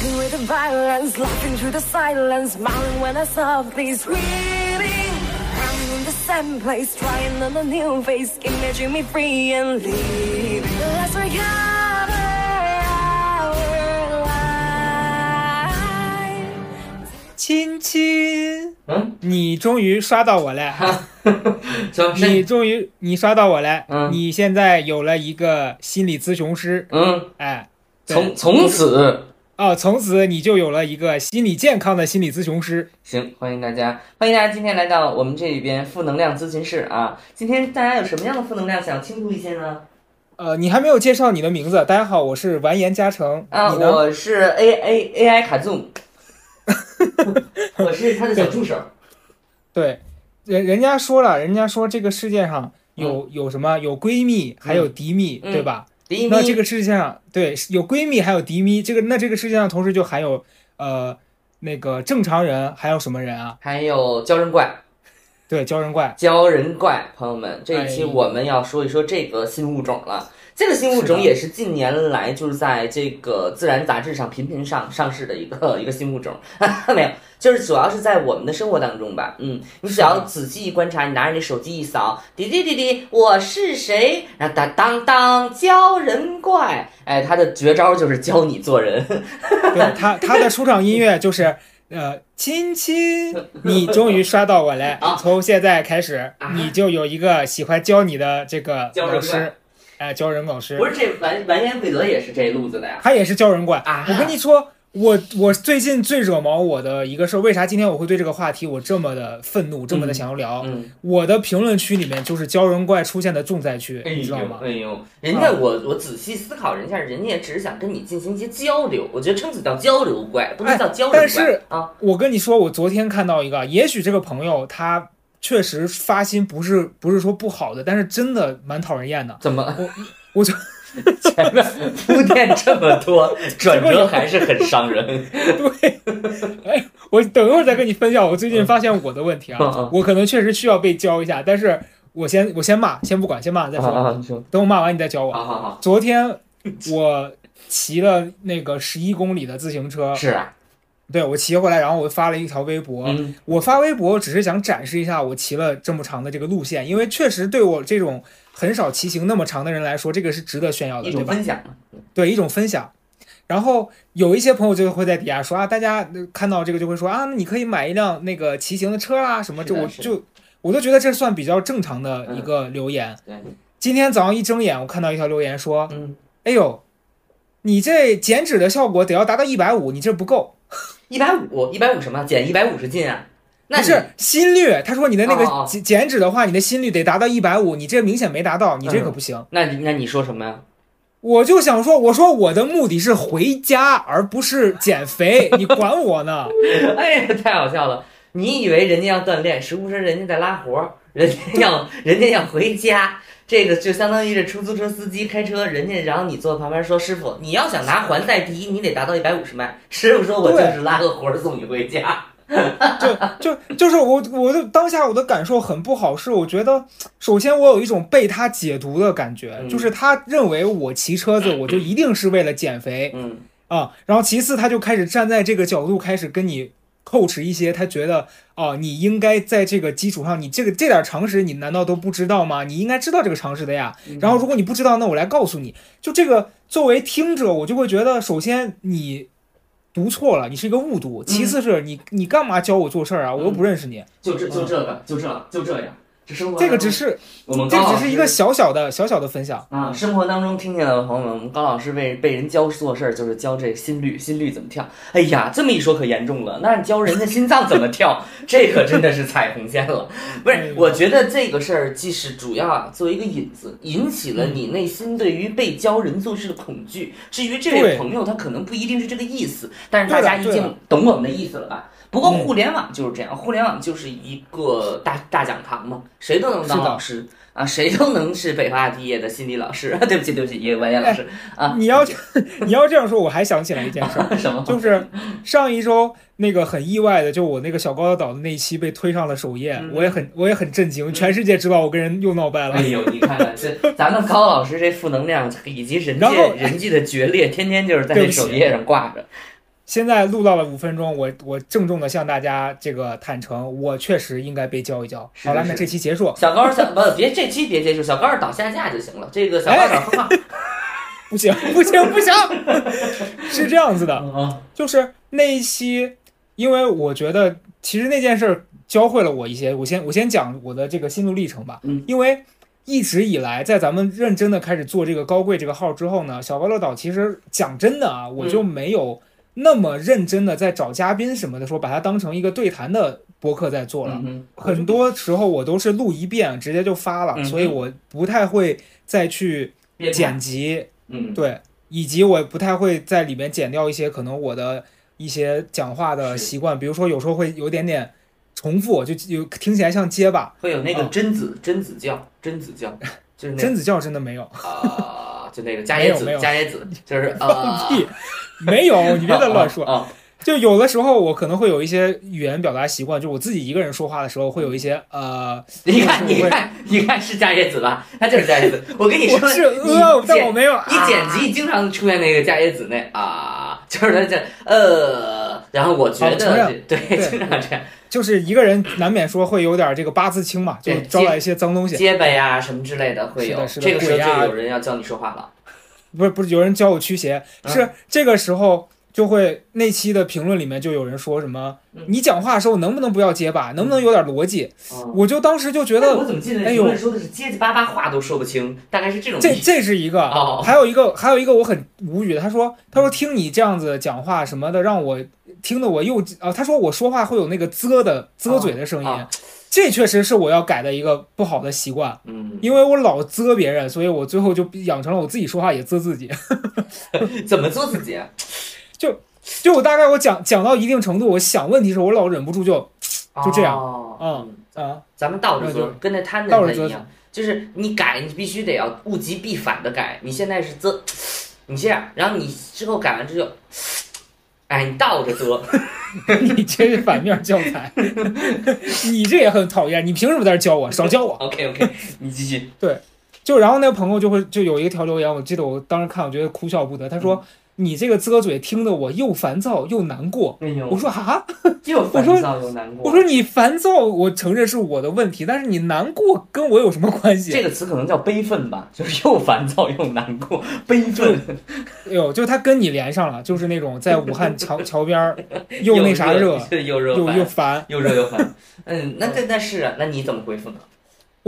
With the violence, laughing through the silence, smiling when I softly screaming. Crying in the same place, trying on a new face, imaging me free and leaving. Let's recover our life. 亲亲，嗯，你终于刷到我了，行，你，终于你刷到我了，嗯你现在有了一个心理咨询师，嗯，哎，从从此，哦，从此你就有了一个心理健康的心理咨询师。行，欢迎大家，欢迎大家今天来到我们这里边负能量咨询室啊。今天大家有什么样的负能量想倾吐一些呢？呃，你还没有介绍你的名字。大家好，我是完颜嘉诚。啊，我是 A A A I 卡 zoom，我是他的小助手。对，人人家说了，人家说这个世界上有、嗯有什么有闺蜜，还有敌蜜，嗯对吧？第一名，那这个世界上对有闺蜜，还有迪咪，这个那这个世界上同时就还有呃那个正常人，还有什么人啊？还有鲛人怪，对，鲛人怪。鲛人怪，朋友们，这一期哎我们要说一说这个新物种了。这个新物种也是近年来就是在这个自然杂志上频频上上市的一个 一个新物种，没有，就是主要是在我们的生活当中吧。嗯，你只要仔细一观察，你拿着你手机一扫，滴滴滴滴，我是谁？然后当当当，教人怪，哎，他的绝招就是教你做人。对他他的出场音乐就是呃，亲亲，你终于刷到我了啊。从现在开始，你就有一个喜欢教你的这个老师，哎，教人老师不，是这完完颜慧德也是这路子的呀？他也是教人怪。啊我跟你说，我我最近最惹毛我的一个事儿，为啥今天我会对这个话题我这么的愤怒，这么的想要聊？嗯。我的评论区里面就是教人怪出现的重灾区，哎你知道吗？哎呦，人家我我仔细思考人家，人家也只是想跟你进行一些交流，我觉得称此叫交流怪，不能叫交流怪。但是啊，我跟你说，我昨天看到一个，也许这个朋友他确实发心不是不是说不好的，但是真的蛮讨人厌的。怎么我我就 前面铺垫这么多，转折还是很伤人。对，哎，我等一会儿再跟你分享我最近发现我的问题啊，我可能确实需要被教一下，但是我先我先骂，先不管，先骂再说，啊，你说，等我骂完你再教我。好好好，昨天我骑了那个十一公里的自行车，是啊，对我骑回来，然后我发了一条微博。嗯我发微博只是想展示一下我骑了这么长的这个路线，因为确实对我这种很少骑行那么长的人来说，这个是值得炫耀的，一？种分享嘛。对，一种分享。然后有一些朋友就会在底下说啊，大家呃看到这个就会说啊，那你可以买一辆那个骑行的车啦，什么这我就我都觉得这算比较正常的一个留言。对，今天早上一睁眼，我看到一条留言说，嗯，哎呦，你这减脂的效果得要达到一百五，你这不够。一百五，一百五什么？减一百五十斤啊？那是心率，他说你的那个减减脂的话，你的心率得达到一百五，你这明显没达到，你这可不行。那你那你说什么呀？我就想说，我说我的目的是回家，而不是减肥，你管我呢？哎呀，太好笑了！你以为人家要锻炼，实不是人家在拉活儿，人家要人家要回家。这个就相当于是出租车司机开车，人家然后你坐旁边说：“师傅，你要想拿环赛第一，你得达到一百五十迈。”师傅说：“我就是拉个活儿送你回家。就就就是我我的当下我的感受很不好，是我觉得首先我有一种被他解读的感觉，嗯就是他认为我骑车子我就一定是为了减”肥嗯，啊，然后其次他就开始站在这个角度开始跟你 coach 一些他觉得哦、你应该在这个基础上，你这个这点常识你难道都不知道吗？你应该知道这个常识的呀。然后如果你不知道，那我来告诉你，就这个作为听者，我就会觉得，首先你读错了，你是一个误读；其次是你你干嘛教我做事儿啊？我又不认识你。就这就这个就这就这样，这生活这个只是我们这只是一个小小的小小的分享。啊，生活当中听见的朋友们，我们高老师为被人教做事儿，就是教这心率，心率怎么跳。哎呀，这么一说可严重了，那你教人家心脏怎么跳，这可真的是踩红线了。不是我觉得这个事儿既是主要啊，作为一个引子，引起了你内心对于被教人做事的恐惧。至于这位朋友，他可能不一定是这个意思，但是大家已经懂我们的意思了吧？不过嗯互联网就是这样，互联网就是一个大大讲堂嘛，谁都能当老师啊，谁都能是北大毕业的心理老师。对不起，对不起，也有完颜老师啊。你要 你要这样说，我还想起来一件事儿，什么？就是上一周那个很意外的，就我那个小高岛的那一期被推上了首页，嗯我也很我也很震惊，全世界知道我跟人又闹掰了哎。呦，你看看这咱们高老师这负能量以及人际人际的决裂，天天就是在首页上挂着。现在录到了五分钟，我我郑重的向大家这个坦诚，我确实应该被教一教。好了，那这期结束。小高儿小不别这期别结束，小高儿倒下架就行了。这个小高。不行不行不 行，是这样子的，嗯就是那一期，因为我觉得其实那件事儿教会了我一些。我先我先讲我的这个心路历程吧，嗯因为一直以来在咱们认真的开始做这个高贵这个号之后呢，小高乐岛其实讲真的啊，我就没有那么认真的在找嘉宾什么的，时候把它当成一个对谈的播客在做了。嗯很多时候我都是录一遍直接就发了，所以我不太会再去剪辑，嗯对，以及我不太会在里面剪掉一些可能我的一些讲话的习惯，比如说有时候会有点点重复，就有听起来像结巴。会有那个啊贞子贞子教贞子教，就是那贞子教真的没有，啊，就那个加椰子没有没有伽椰子，就是放啊，屁，没有，你别再乱说。啊。就有的时候我可能会有一些语言表达习惯，就我自己一个人说话的时候会有一些呃，你看，你看，你看，是加椰子吧？他就是加椰子。我跟你说，是但剪我没有。你剪辑经常出现那个加椰子那啊，就是他这呃，然后我觉得认对，对经常这样，就是一个人难免说会有点这个八字轻嘛，就招来一些脏东西。结巴呀什么之类的会有。这个时候就有人要教你说话了。不是不是，有人教我驱邪，嗯是这个时候就会那期的评论里面就有人说什么嗯，你讲话的时候能不能不要结巴，能不能有点逻辑？哦我就当时就觉得我得怎么记得哎呦评论说的是结结巴巴话都说不清，大概是这种这。这是一个哦，还有一个还有一个我很无语的，他说他说听你这样子讲话什么的，让我听得我又啊，他说我说话会有那个啧的啧嘴的声音啊，这确实是我要改的一个不好的习惯。嗯，因为我老啧别人，所以我最后就养成了我自己说话也啧自己。怎么做自己？就就我大概我讲讲到一定程度，我想问题时候，我老忍不住就就这样哦嗯啊，咱们倒着那就，做跟那摊倒着一样，就是你改，你必须得要物极必反的改。你现在是啧，你这样，然后你之后改完之后，哎，你倒着嘚，你这是反面教材，你这也很讨厌，你凭什么在这教我？少教我。OK OK，你继续。对就然后那个朋友就会就有一个条留言，我记得我当时看，我觉得哭笑不得。他说：“你这个啧嘴听得我又烦躁又难过。”哎我说：“啊，又烦我说躁又难过。我说你烦躁，我承认是我的问题，但是你难过跟我有什么关系？”这个词可能叫悲愤吧，就是又烦躁又难过，悲愤 哎呦，就他跟你连上了，就是那种在武汉桥 桥边儿又那啥热，又热又又烦烦。又热又烦。嗯，那这那是啊，那你怎么回复呢？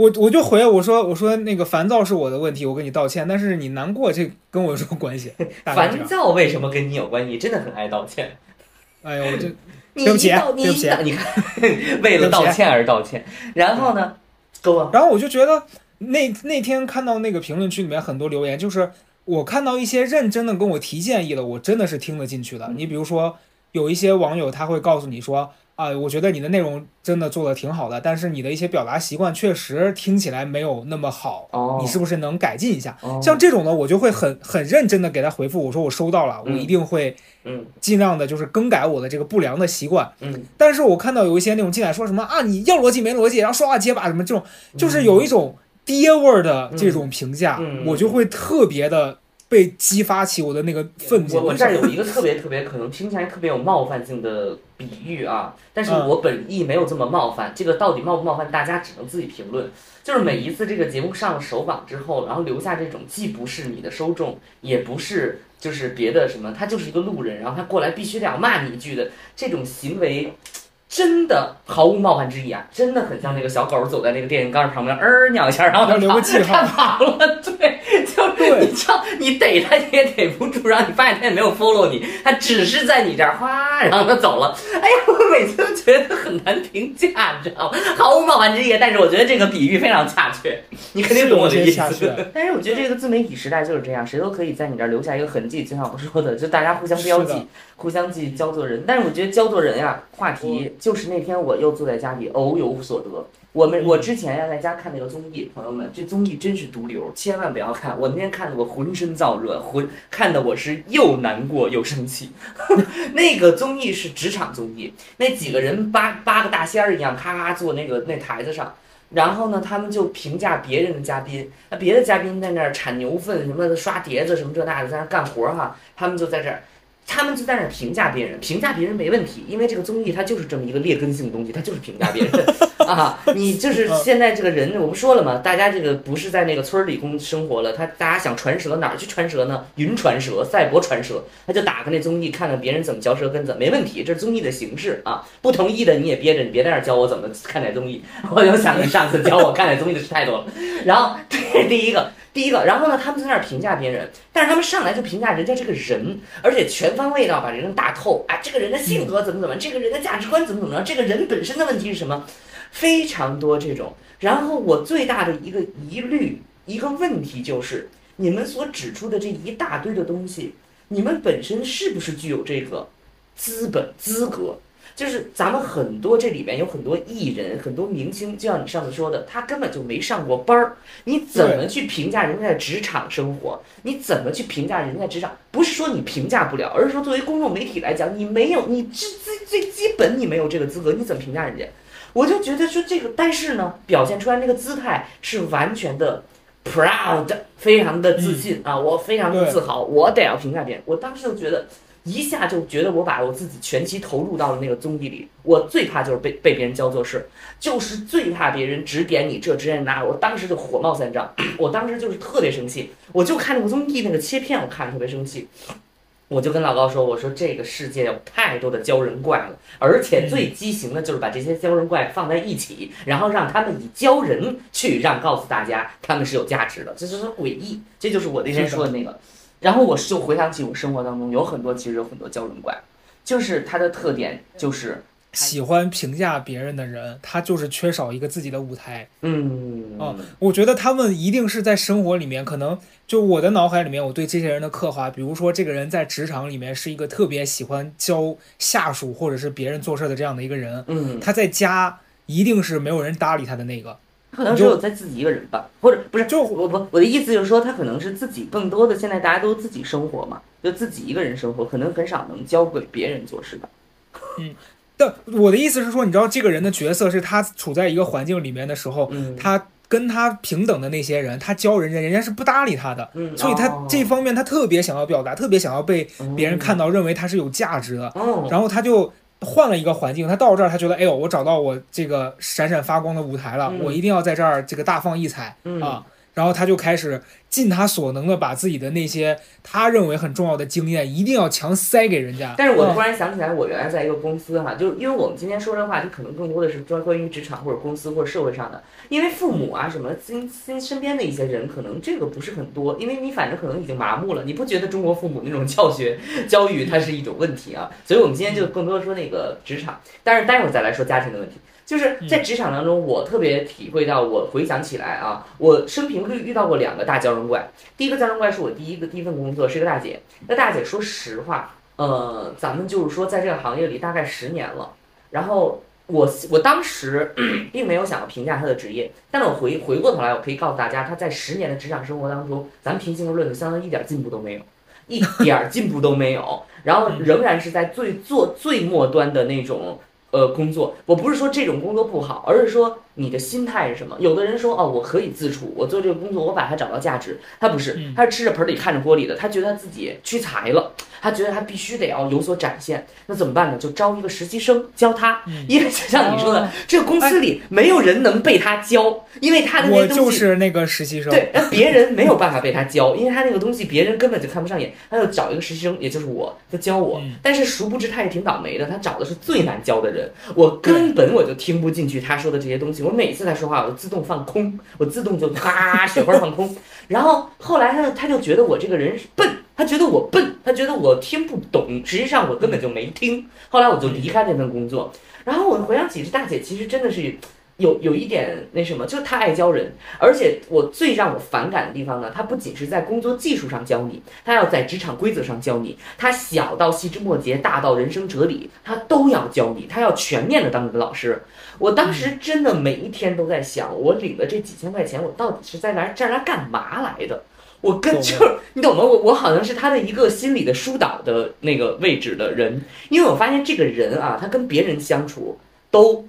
我我就回我说我说那个烦躁是我的问题，我跟你道歉，但是你难过这跟我有什么关系？烦。躁为什么跟你有关系？你真的很爱道歉。哎呦，我这 你对不起对不起你看，为了道歉而道歉。然后呢，够啊，然后我就觉得那那天看到那个评论区里面很多留言，就是我看到一些认真的跟我提建议的，我真的是听得进去的。嗯你比如说，有一些网友他会告诉你说。啊，我觉得你的内容真的做的挺好的，但是你的一些表达习惯确实听起来没有那么好，哦你是不是能改进一下？哦像这种呢，我就会很很认真的给他回复，我说我收到了，我嗯一定会嗯尽量的就是更改我的这个不良的习惯。嗯，但是我看到有一些那种进来说什么啊，你要逻辑没逻辑，然后说话结巴什么这种，就是有一种爹味儿的这种评价，我就会特别的被激发起我的那个愤怒。我我这儿有一个特别特别可能听起来特别有冒犯性的比喻啊，但是嗯我本意没有这么冒犯，这个到底冒不冒犯，大家只能自己评论。就是每一次这个节目上了首榜之后，然后留下这种既不是你的受众，也不是就是别的什么，他就是一个路人，然后他过来必须得要骂你一句的这种行为。真的毫无冒犯之意啊！真的很像那个小狗走在那个电线杆旁边，儿尿一下，然后它要留个跑记号它跑了。对，就是你知道，你逮它你也逮不住，然后你发现它也没有 follow 你，它只是在你这儿哗，然后它走了。哎呀，我每次都觉得很难评价，你知道吗？毫无冒犯之意，但是我觉得这个比喻非常恰确，你肯定懂我的意思。但是我觉得这个自媒体时代就是这样，谁都可以在你这儿留下一个痕迹，就像我说的，就大家互相标记互相记教做人。但是我觉得教做人呀，话题就是那天我又坐在家里偶有所得。我们我之前呀在家看那个综艺，朋友们，这综艺真是毒瘤，千万不要看。我那天看的我浑身燥热，浑看的我是又难过又生气。那个综艺是职场综艺，那几个人八八个大仙儿一样，咔咔坐那个那台子上。然后呢，他们就评价别人的嘉宾，那别的嘉宾在那儿铲牛粪什么的，刷碟子什么这那的，在那儿干活儿哈，他们就在这儿他们就在那儿评价别人，评价别人没问题，因为这个综艺它就是这么一个劣根性的东西，它就是评价别人 啊。你就是现在这个人，我不说了吗？大家这个不是在那个村儿里工生活了，他大家想传舌哪儿去传舌呢？云传舌、赛博传舌，他就打开那综艺看看别人怎么嚼舌根子，没问题，这是综艺的形式啊。不同意的你也憋着，你别在那儿教我怎么看待综艺。我就想你上次教我看待综艺的事太多了。然后 这是第一个。第一个，然后呢，他们在那儿评价别人，但是他们上来就评价人家这个人，而且全方位的把人打透。啊，这个人的性格怎么怎么，这个人的价值观怎么怎么着，这个人本身的问题是什么，非常多这种。然后我最大的一个疑虑，一个问题就是，你们所指出的这一大堆的东西，你们本身是不是具有这个资本资格？就是咱们很多这里边有很多艺人，很多明星，就像你上次说的，他根本就没上过班儿。你怎么去评价人家的职场生活？你怎么去评价人家职场？不是说你评价不了，而是说作为公众媒体来讲，你没有，你最最最基本你没有这个资格，你怎么评价人家？我就觉得说这个，但是呢，表现出来那个姿态是完全的 proud，非常的自信啊，我非常的自豪，我得要评价别人。我当时就觉得。一下就觉得我把我自己全期投入到了那个综艺里，我最怕就是被被别人教做事，就是最怕别人指点你这指点那，我当时就火冒三丈，我当时就是特别生气，我就看那个综艺那个切片，我看着特别生气，我就跟老高说，我说这个世界有太多的鲛人怪了，而且最畸形的就是把这些鲛人怪放在一起，然后让他们以鲛人去让告诉大家他们是有价值的，这就是诡异，这就是我那天说的那个。然后我就回想起我生活当中有很多，其实有很多娇人怪，就是他的特点就是喜欢评价别人的人，他就是缺少一个自己的舞台。嗯，哦，我觉得他们一定是在生活里面，可能就我的脑海里面，我对这些人的刻画，比如说这个人在职场里面是一个特别喜欢教下属或者是别人做事的这样的一个人。嗯，他在家一定是没有人搭理他的那个。可能只有在自己一个人吧，或者不是，就我不我的意思就是说，他可能是自己更多的。现在大家都自己生活嘛，就自己一个人生活，可能很少能交给别人做事的。嗯，但我的意思是说，你知道这个人的角色是他处在一个环境里面的时候，他跟他平等的那些人，他教人家，人家是不搭理他的，所以他这方面他特别想要表达，特别想要被别人看到，认为他是有价值的，然后他就。换了一个环境，他到这儿，他觉得，哎呦，我找到我这个闪闪发光的舞台了，我一定要在这儿这个大放异彩啊！然后他就开始尽他所能的把自己的那些他认为很重要的经验，一定要强塞给人家。但是我突然想起来，我原来在一个公司哈，就是因为我们今天说这话就，可能更多的是专关于职场或者公司或者社会上的。因为父母啊什么，身身身边的一些人，可能这个不是很多，因为你反正可能已经麻木了，你不觉得中国父母那种教学教育它是一种问题啊？所以我们今天就更多的说那个职场，但是待会儿再来说家庭的问题。就是在职场当中，我特别体会到，我回想起来啊，我生平遇遇到过两个大娇人怪。第一个娇人怪是我第一个第一份工作，是一个大姐。那大姐说实话，呃，咱们就是说在这个行业里大概十年了，然后。我我当时 并没有想要评价她的职业，但是我回回过头来，我可以告诉大家，她在十年的职场生活当中，咱们平心而论，相当一点进步都没有，一点儿进步都没有，然后仍然是在最做最末端的那种呃工作。我不是说这种工作不好，而是说你的心态是什么？有的人说哦，我可以自处，我做这个工作，我把它找到价值。他不是，他是吃着盆里看着锅里的，他觉得他自己屈才了。他觉得他必须得要有所展现，那怎么办呢？就招一个实习生教他，因为就像你说的，这个公司里没有人能被他教，因为他的那东西。我就是那个实习生。对，别人没有办法被他教，因为他那个东西别人根本就看不上眼，他就找一个实习生，也就是我，他教我。但是殊不知他也挺倒霉的，他找的是最难教的人，我根本我就听不进去他说的这些东西。我我每次他说话，我就自动放空，我自动就啪雪花放空。然后后来他他就觉得我这个人是笨。他觉得我笨，他觉得我听不懂，实际上我根本就没听。后来我就离开那份工作，然后我回想起这大姐，其实真的是有有一点那什么，就是她爱教人，而且我最让我反感的地方呢，他不仅是在工作技术上教你，他要在职场规则上教你，他小到细枝末节，大到人生哲理，他都要教你，他要全面的当你的老师。我当时真的每一天都在想，我领了这几千块钱，我到底是在来这儿来干嘛来的？我跟就是你懂吗？我我好像是他的一个心理的疏导的那个位置的人，因为我发现这个人啊，他跟别人相处都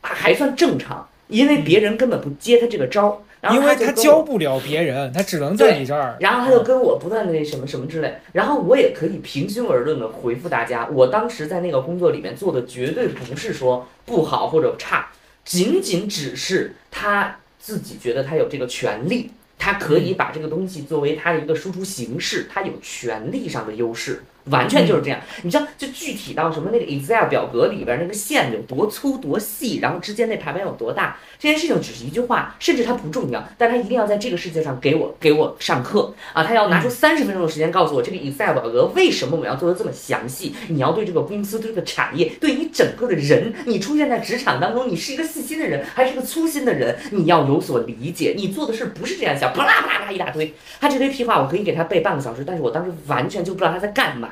还算正常，因为别人根本不接他这个招儿。然后因为他教不了别人，他只能在你这儿。然后他就跟我不断的那什么什么之类，然后我也可以平心而论的回复大家，我当时在那个工作里面做的绝对不是说不好或者差，仅仅只是他自己觉得他有这个权利，他可以把这个东西作为他的一个输出形式，他有权利上的优势。完全就是这样，你知道，就具体到什么那个 Excel 表格里边那个线有多粗多细，然后之间那排版有多大，这件事情只是一句话，甚至它不重要，但它一定要在这个世界上给我给我上课啊！他要拿出三十分钟的时间告诉我这个 Excel 表格为什么我要做的这么详细。你要对这个公司、对这个产业、对你整个的人，你出现在职场当中，你是一个细心的人还是一个粗心的人，你要有所理解。你做的事不是这样想，啪啦啪啦啪啦一大堆，他这堆屁话我可以给他背半个小时，但是我当时完全就不知道他在干嘛。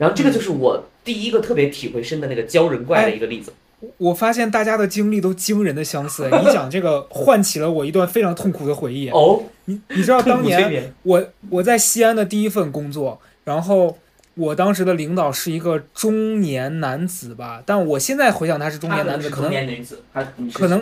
然后这个就是我第一个特别体会深的那个教人怪的一个例子。我发现大家的经历都惊人的相似。你讲这个 唤起了我一段非常痛苦的回忆。哦，你你知道当年我我在西安的第一份工作，然后我当时的领导是一个中年男子吧，但我现在回想他是中年男子，可能可能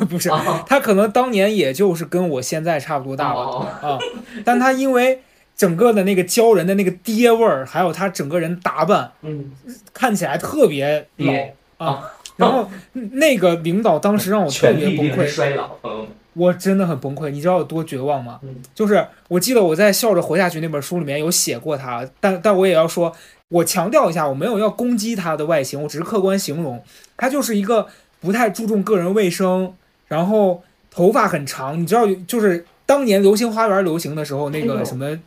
不 不是啊他可能当年也就是跟我现在差不多大吧哦啊，但他因为整个的那个鲛人的那个爹味儿，还有他整个人打扮嗯，看起来特别老爹啊。然后那个领导当时让我特别 崩溃，衰老，朋友们。我真的很崩溃。你知道有多绝望吗？嗯就是我记得我在《笑着活下去》那本书里面有写过他，但但我也要说，我强调一下，我没有要攻击他的外形，我只是客观形容，他就是一个不太注重个人卫生，然后头发很长。你知道，就是当年《流星花园》流行的时候，那个什么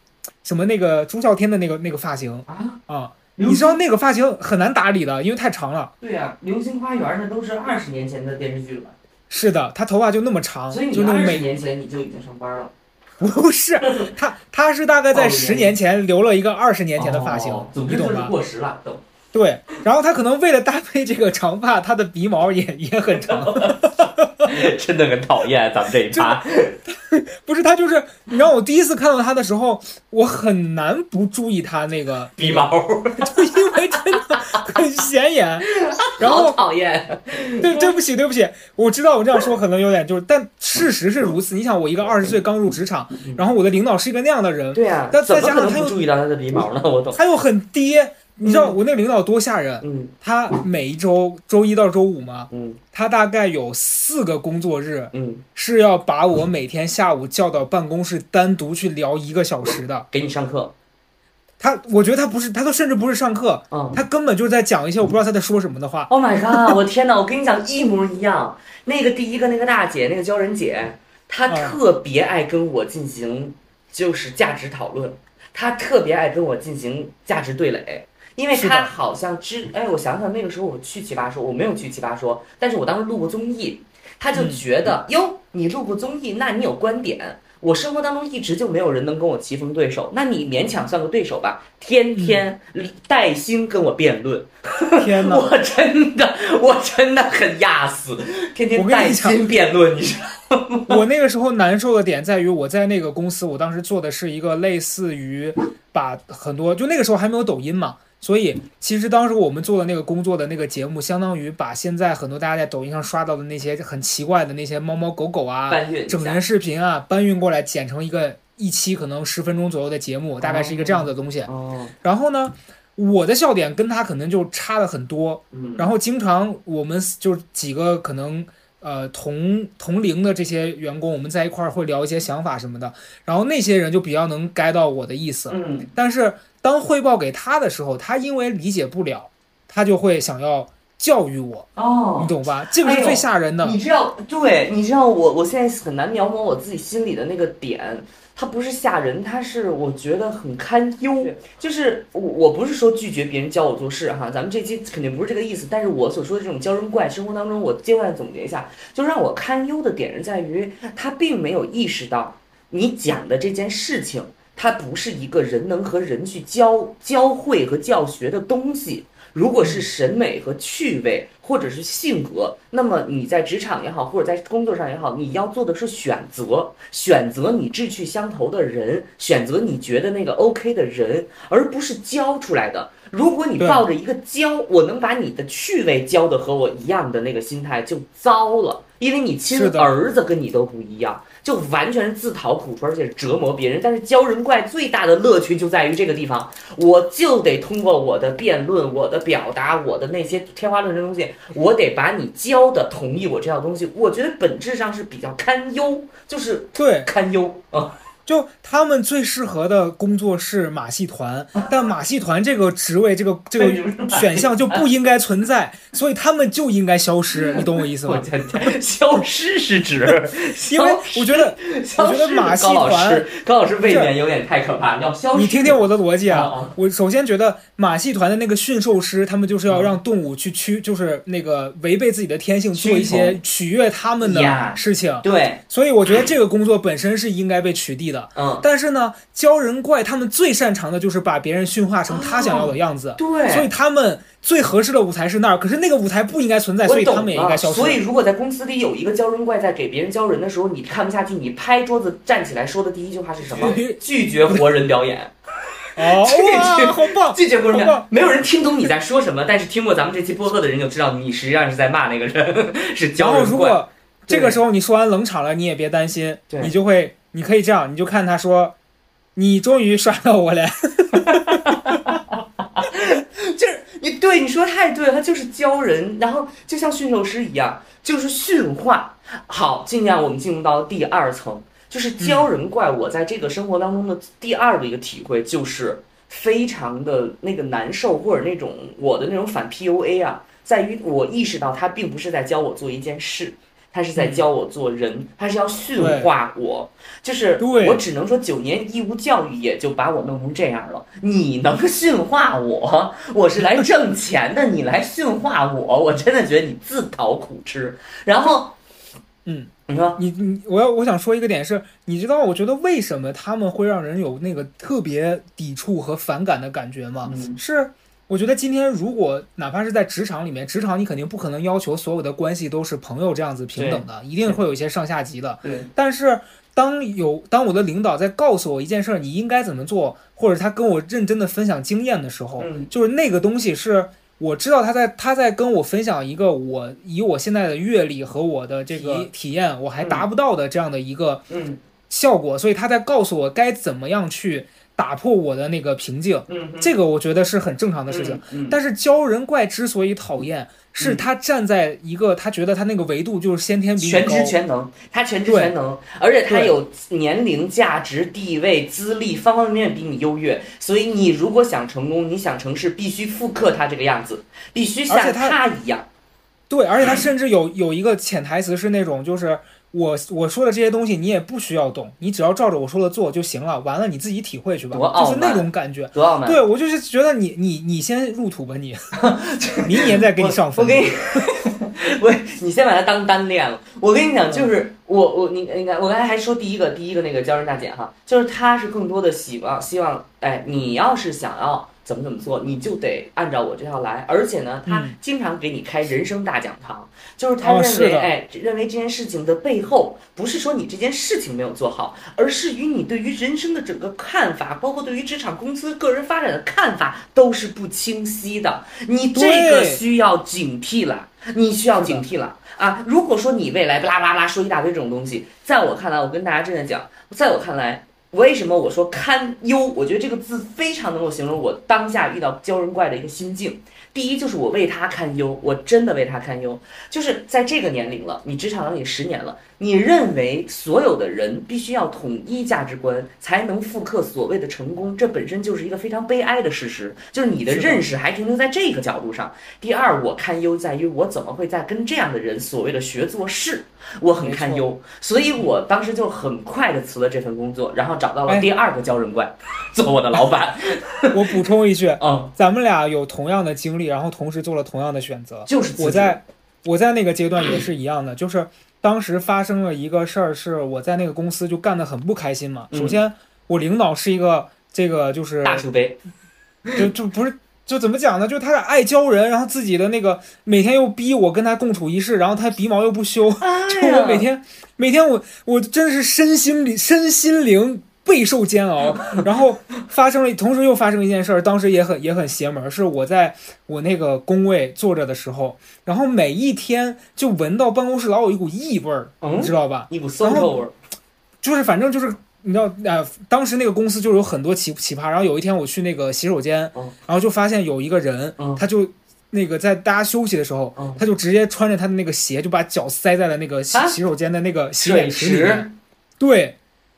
什么那个朱孝天的那个那个发型啊，啊，你知道那个发型很难打理的，因为太长了。对呀、流星花园》那都是二十年前的电视剧了，是的，他头发就那么长，所以你二十就那种美年前你就已经上班了。不是他，他是大概在十年前留了一个二十年前的发型，你懂吧？过时了懂。对，然后他可能为了搭配这个长发，他的鼻毛也也很长，真的很讨厌咱们这一趴。不是他就是，你知道我第一次看到他的时候，我很难不注意他那个 鼻，毛，就因为真的很显眼。然后讨厌。对对不起对不起，我知道我这样说可能有点就是，但事实是如此。你想，我一个二十岁刚入职场，然后我的领导是一个那样的人，对啊，但再加上他又注意到他的鼻毛呢？我懂。他又很爹，你知道我那个领导多吓人？嗯他每一周周一到周五嘛，嗯他大概有四个工作日嗯，是要把我每天下午叫到办公室单独去聊一个小时的。给你上课。他，我觉得他不是，他都甚至不是上课，嗯。他根本就是在讲一些我不知道他在说什么的话。Oh my god！我天哪！我跟你讲一模一样。那个第一个那个大姐，那个教人姐，她嗯特别爱跟我进行就是价值讨论，她特别爱跟我进行价值对垒。因为他好像知，哎，我想想，那个时候我去奇葩说，我没有去奇葩说，但是我当时录过综艺，他就嗯觉得，哟，你录过综艺，那你有观点。我生活当中一直就没有人能跟我棋逢对手，那你勉强算个对手吧。天天带薪跟我辩论，天哪！我真的，我真的很压死，天天带薪辩论，你知道吗？我那个时候难受的点在于，我在那个公司，我当时做的是一个类似于把很多，就那个时候还没有抖音嘛，所以其实当时我们做的那个工作的那个节目，相当于把现在很多大家在抖音上刷到的那些很奇怪的那些猫猫狗狗啊、整人视频啊，搬运过来剪成一个一期可能十分钟左右的节目，大概是一个这样的东西。哦，然后呢，我的笑点跟他可能就差了很多，嗯，然后经常我们就几个可能呃同同龄的这些员工，我们在一块儿会聊一些想法什么的，然后那些人就比较能 get 到我的意思。嗯，但是当汇报给他的时候，他因为理解不了，他就会想要教育我，哦你，懂吧？这个是最吓人的。你知道，对，你知道我我现在很难描摹我自己心里的那个点，他不是吓人，他是我觉得很堪忧。就是我我不是说拒绝别人教我做事哈，咱们这期肯定不是这个意思。但是我所说的这种教人怪，生活当中我阶段总结一下，就让我堪忧的点是在于，他并没有意识到你讲的这件事情，它不是一个人能和人去教教会和教学的东西。如果是审美和趣味，或者是性格，那么你在职场也好，或者在工作上也好，你要做的是选择，选择你志趣相投的人，选择你觉得那个 OK 的人，而不是教出来的。如果你抱着一个教，我能把你的趣味教的和我一样的那个心态，就糟了，因为你亲儿子跟你都不一样。就完全是自讨苦吃，而且是折磨别人。但是教人怪最大的乐趣就在于这个地方，我就得通过我的辩论、我的表达、我的那些天花乱坠的东西，我得把你教的同意我这套东西。我觉得本质上是比较堪忧，就是对，堪忧啊。就他们最适合的工作是马戏团，但马戏团这个职位、这个这个 选项就不应该存在，所以他们就应该消失。你懂我意思吗？消失是指，因为我觉得，我觉得马戏团高老师未免有点太可怕，要消失。你听听我的逻辑啊，我首先觉得马戏团的那个驯兽师，他们就是要让动物去驱，就是那个违背自己的天性，做一些取悦他们的事情。对，所以我觉得这个工作本身是应该被取缔的。嗯，但是呢，鲛人怪他们最擅长的就是把别人驯化成他想要的样子。对，所以他们最合适的舞台是那儿。可是那个舞台不应该存在，所以他们也应该消失。所以如果在公司里有一个鲛人怪在给别人鲛人的时候，你看不下去，你拍桌子站起来说的第一句话是什么？拒绝活人表演。哦，哇，好棒！拒绝活人表演，没有人听懂你在说什么，但是听过咱们这期播客的人就知道你实际上是在骂那个人是鲛人怪。这个时候你说完冷场了，你也别担心，你就会。你可以这样，你就看他说，你终于刷到我了 就是你对你说太对了，他就是教人，然后就像驯兽师一样，就是驯化。好，尽量我们进入到第二层，就是教人怪。我在这个生活当中的第二个一个体会，就是非常的那个难受，或者那种我的那种反 PUA 啊，在于我意识到他并不是在教我做一件事。他是在教我做人，他是要驯化我，就是我只能说九年义务教育也就把我弄成这样了。你能驯化我？我是来挣 钱的，你来驯化我，我真的觉得你自讨苦吃。然后，嗯，你说你你我要我想说一个点是，你知道我觉得为什么他们会让人有那个特别抵触和反感的感觉吗？是。我觉得今天如果哪怕是在职场里面，职场你肯定不可能要求所有的关系都是朋友这样子平等的，一定会有一些上下级的。对。但是当有当我的领导在告诉我一件事儿，你应该怎么做，或者他跟我认真的分享经验的时候，就是那个东西是我知道他在他在跟我分享一个我以我现在的阅历和我的这个体验我还达不到的这样的一个效果，所以他在告诉我该怎么样去。打破我的那个平静，这个我觉得是很正常的事情。但是鲛人怪之所以讨厌，是他站在一个他觉得他那个维度就是先天比全知全能，他全知全能，而且他有年龄、价值、地位、资历方方面面比你优越。所以你如果想成功，你想成事，必须复刻他这个样子，必须像他一样。对，而且他甚至有有一个潜台词是那种就是。我我说的这些东西你也不需要懂，你只要照着我说的做就行了。完了你自己体会去吧，就是那种感觉。对，我就是觉得你你你先入土吧，你明年再给你上分。我给你，我你先把它当单练了。我跟你讲，就是我我你你看我刚才还说第一个第一个那个娇人大姐哈，就是她是更多的希望希望哎，你要是想要。怎么怎么做，你就得按照我这套来。而且呢，他经常给你开人生大讲堂，就是他认为，哎，认为这件事情的背后，不是说你这件事情没有做好，而是与你对于人生的整个看法，包括对于职场、公司、个人发展的看法，都是不清晰的。你这个需要警惕了，你需要警惕了啊！如果说你未来巴拉巴拉说一大堆这种东西，在我看来，我跟大家正在讲，在我看来。为什么我说堪忧？我觉得这个字非常能够形容我当下遇到鲛人怪的一个心境。第一就是我为他堪忧，我真的为他堪忧。就是在这个年龄了，你职场了你十年了，你认为所有的人必须要统一价值观才能复刻所谓的成功，这本身就是一个非常悲哀的事实。就是你的认识还停留在这个角度上。第二，我堪忧在于我怎么会在跟这样的人所谓的学做事，我很堪忧，所以我当时就很快的辞了这份工作，然后找到了第二个鲛人怪做我的老板。我补充一句，嗯，咱们俩有同样的经历。然后同时做了同样的选择，就是我在我在那个阶段也是一样的，就是当时发生了一个事儿，是我在那个公司就干得很不开心嘛。首先，我领导是一个这个就是大树杯，就就不是就怎么讲呢？就他爱教人，然后自己的那个每天又逼我跟他共处一室，然后他鼻毛又不修，就我每天每天我我真是身心里身心灵。备受煎熬，然后发生了，同时又发生一件事儿，当时也很也很邪门，是我在我那个工位坐着的时候，然后每一天就闻到办公室老有一股异味儿，你知道吧？一股酸臭味儿。就是反正就是你知道，呃，当时那个公司就是有很多奇奇葩。然后有一天我去那个洗手间，嗯然后就发现有一个人，嗯他就那个在大家休息的时候，嗯他就直接穿着他的那个鞋，就把脚塞在了那个洗、啊洗手间的那个洗水脸池里面。池，对，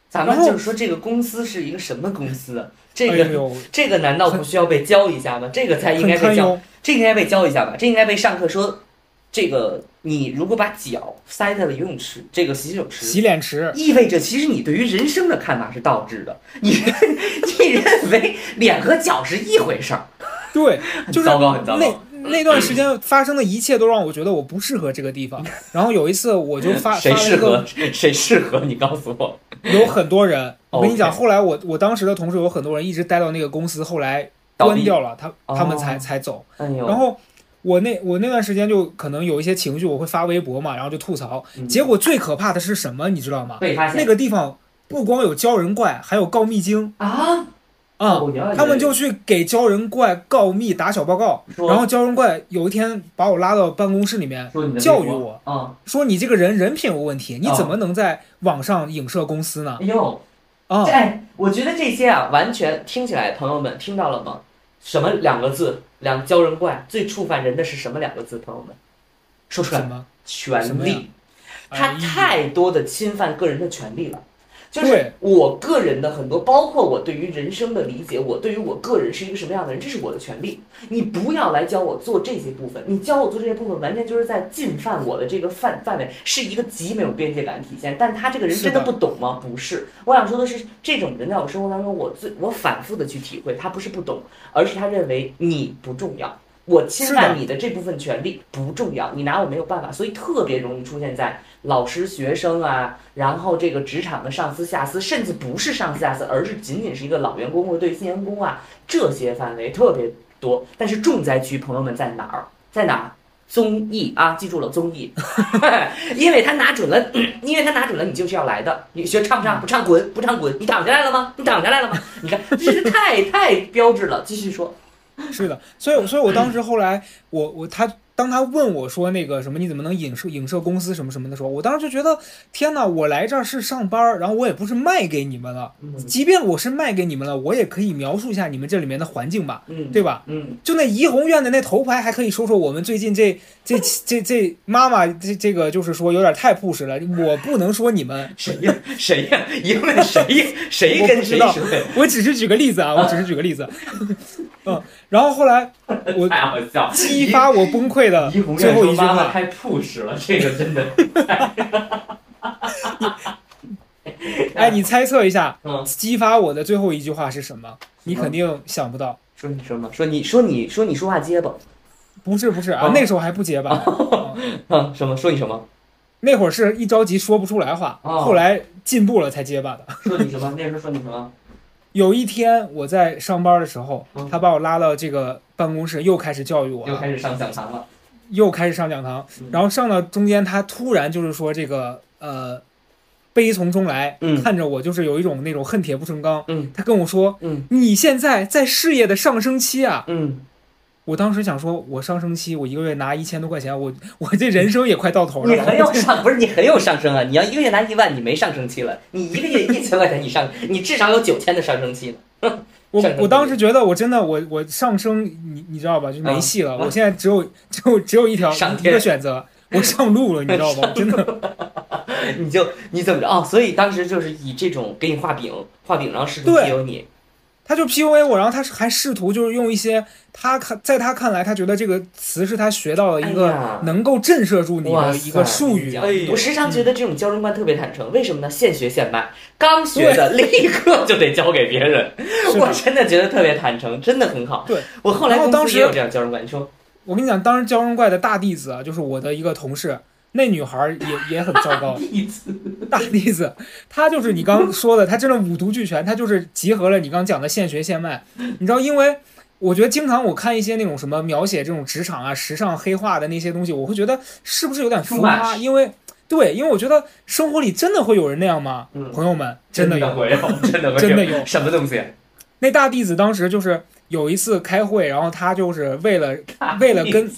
咱们就是说这个公司是一个什么公司啊？这个、哎，这个难道不需要被教一下吗？这个才应该被教，这个应该被教一下吧？这应该被上课说，这个你如果把脚塞在了游泳池这个洗手池，洗脸池，意味着其实你对于人生的看法是倒置的，你 你认为脸和脚是一回事儿，对，就是糟糕很糟糕那那段时间发生的一切都让我觉得我不适合这个地方。然后有一次我就发谁适合谁适合？你告诉我。有很多人，我跟你讲，后来我我当时的同事有很多人一直待到那个公司，后来关掉了，他他们才哦。才走。然后我那我那段时间就可能有一些情绪，我会发微博嘛，然后就吐槽。嗯。结果最可怕的是什么，你知道吗？那个地方不光有鲛人怪，还有告密精啊，啊。他们就去给鲛人怪告密打小报告，然后鲛人怪有一天把我拉到办公室里面，教育我啊，说你这个人人品有问题，你哦怎么能在网上影射公司呢？哎呦，啊这，哎，我觉得这些啊，完全听起来，朋友们听到了吗？什么两个字？两鲛人怪最触犯人的是什么两个字？朋友们，说出来什。么？权利，它哎太多的侵犯个人的权利了。就是我个人的很多，包括我对于人生的理解，我对于我个人是一个什么样的人，这是我的权利。你不要来教我做这些部分，你教我做这些部分，完全就是在进犯我的这个范范围，是一个极没有边界感体现。但他这个人真的不懂吗？不是，我想说的是，这种人在我生活当中，我最我反复的去体会，他不是不懂，而是他认为你不重要。我侵犯你的这部分权利不重要，你拿我没有办法，所以特别容易出现在老师、学生啊，然后这个职场的上司、下司，甚至不是上司、下司，而是仅仅是一个老员工或者对新员工啊，这些范围特别多。但是重灾区，朋友们在哪儿？在哪儿？综艺啊，记住了，综艺，因为他拿准了，因为他拿准了，你就是要来的。你学唱不唱？不唱滚，不唱滚。你躺下来了吗？你躺下来了吗？你看，这是太太标志了。继续说，是的，所以所以我当时后来我我他当他问我说那个什么你怎么能影射影射公司什么什么的时候，我当时就觉得天哪，我来这儿是上班，然后我也不是卖给你们了，嗯即便我是卖给你们了，我也可以描述一下你们这里面的环境吧，嗯，对吧？嗯，就那怡红院的那头牌，还可以说说我们最近这这这这妈妈这这个就是说有点太 push 了，我不能说你们，谁呀？谁呀？因为谁？谁跟谁我只是举个例子啊，我只是举个例子，嗯，然后后来我太好笑，激发我崩溃的怡红最后一句话，太 push 了，这个真的。哎，你猜测一下，嗯，激发我的最后一句话是什么？你肯定想不到，说你什么？说你说你说你说话结巴。不是不是啊哦，那时候还不结巴，什么？说你什么？那会儿是一着急说不出来话，哦后来进步了才结巴的。说你什么？那时候说你什么？有一天我在上班的时候嗯，他把我拉到这个办公室，又开始教育我，又开始上讲堂了。又开始上讲堂嗯，然后上到中间，他突然就是说这个呃，悲从中来，嗯看着我就是有一种那种恨铁不成钢。嗯他跟我说嗯：“你现在在事业的上升期啊！”嗯，我当时想说，我上升期，我一个月拿一千多块钱，我 我这人生也快到头了。你很有上，不是你很有上升啊！你要一个月拿一万，你没上升期了。你一个月一千块钱，你上，你至少有九千的上升期了。我我当时觉得我真的我我上升，你你知道吧，就没戏了。嗯我现在只有只有只有一条一个选择，我上路了，你知道吧？真的 你就你怎么着哦？所以当时就是以这种给你画饼，画饼，然后试图对 PU 你。他就 PUA 我，然后他还试图就是用一些他看在他看来，他觉得这个词是他学到了一哎个能够震慑住你的一个术语。哎我时常觉得这种教人观特别坦诚，为什么呢？现学现卖，刚学的立刻就得教给别人。我真的觉得特别坦诚，真的很好。对，我后来然后当时公司也有这样教人观。你说我跟你讲，当时教人怪的大弟子啊，就是我的一个同事，那女孩也也很糟糕。大弟子，她就是你刚说的，她真的五毒俱全，她就是集合了你刚讲的现学现卖。你知道，因为我觉得经常我看一些那种什么描写这种职场啊、时尚黑化的那些东西，我会觉得是不是有点浮夸？因为对，因为我觉得生活里真的会有人那样吗？嗯朋友们，真的 有。真的会真的有什么东西？那大弟子当时就是有一次开会，然后他就是为了为了跟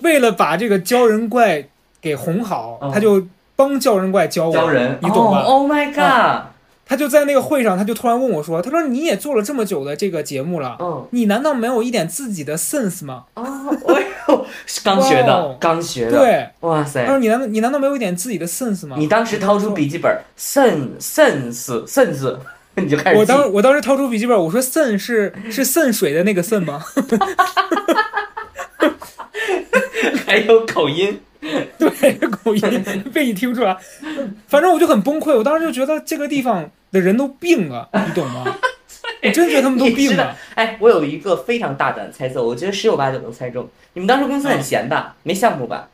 为了把这个鲛人怪给哄好，哦他就帮教人怪教我，教人，你懂吧？？Oh my god！他就在那个会上，他就突然问我说：“他说你也做了这么久的这个节目了，嗯，你难道没有一点自己的 sense 吗哦，哎呦，刚学的哦，刚学？”的，，对，哇塞他说！你难道你难道没有一点自己的 sense 吗？你当时掏出笔记本，sen sense sense，你就开始。我当我当时掏出笔记本，我说 sen 是是渗水的那个渗吗？还有口音，对，口音被你听出来，反正我就很崩溃。我当时就觉得这个地方的人都病了，你懂吗？我真觉得他们都病了。哎，我有一个非常大胆的猜测，我觉得十有八九能猜中。你们当时公司很闲吧？没项目吧？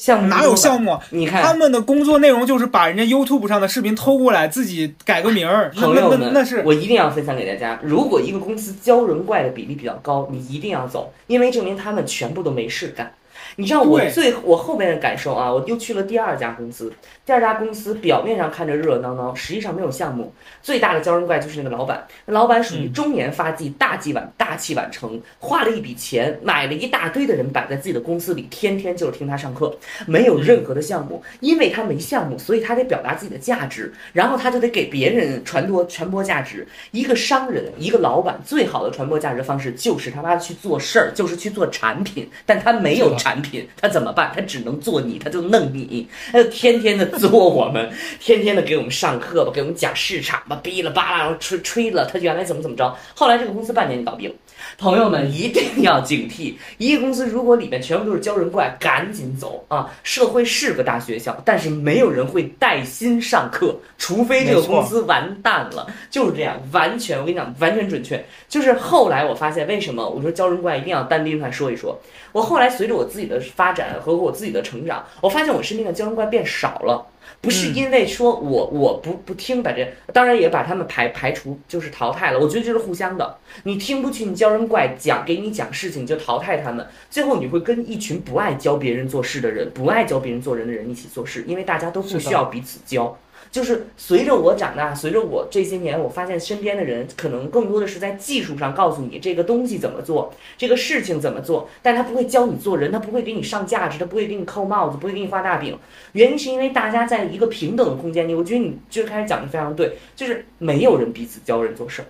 项目哪有项目？你看他们的工作内容就是把人家 YouTube 上的视频偷过来，自己改个名儿。那那朋友们，那那是我一定要分享给大家。如果一个公司教人怪的比例比较高，你一定要走，因为证明他们全部都没事干。你知道我最我后面的感受啊，我又去了第二家公司。第二家公司表面上看着热热闹闹，实际上没有项目。最大的教人怪就是那个老板，那老板属于嗯中年发迹、大器晚大器晚成，花了一笔钱买了一大堆的人摆在自己的公司里，天天就是听他上课，没有任何的项目，因为他没项目，所以他得表达自己的价值，然后他就得给别人传播传播价值。一个商人，一个老板，最好的传播价值方式就是他妈的去做事儿，就是去做产品。但他没有是的品，他怎么办？他只能做你，他就弄你，他就天天的做我们，天天的给我们上课吧，给我们讲市场吧，哔哩吧啦，吹吹了他原来怎么怎么着。后来这个公司半年就倒闭了。朋友们一定要警惕，一个公司如果里面全部都是鲛人怪，赶紧走啊！社会是个大学校，但是没有人会带薪上课，除非这个公司完蛋了，就是这样，完全我跟你讲，完全准确。就是后来我发现，为什么我说鲛人怪一定要单拎出来说一说？我后来随着我自己的发展和我自己的成长，我发现我身边的鲛人怪变少了。不是嗯因为说我我不不听把这，当然也把他们排排除，就是淘汰了。我觉得这是互相的。你听不去，你教人怪讲给你讲事情就淘汰他们，最后你会跟一群不爱教别人做事的人，不爱教别人做人的人一起做事，因为大家都不需要彼此教。就是随着我长大，随着我这些年，我发现身边的人可能更多的是在技术上告诉你这个东西怎么做，这个事情怎么做，但他不会教你做人，他不会给你上价值，他不会给你扣帽子，不会给你画大饼。原因是因为大家在一个平等的空间里，我觉得你最开始讲的非常对，就是没有人彼此教人做事儿。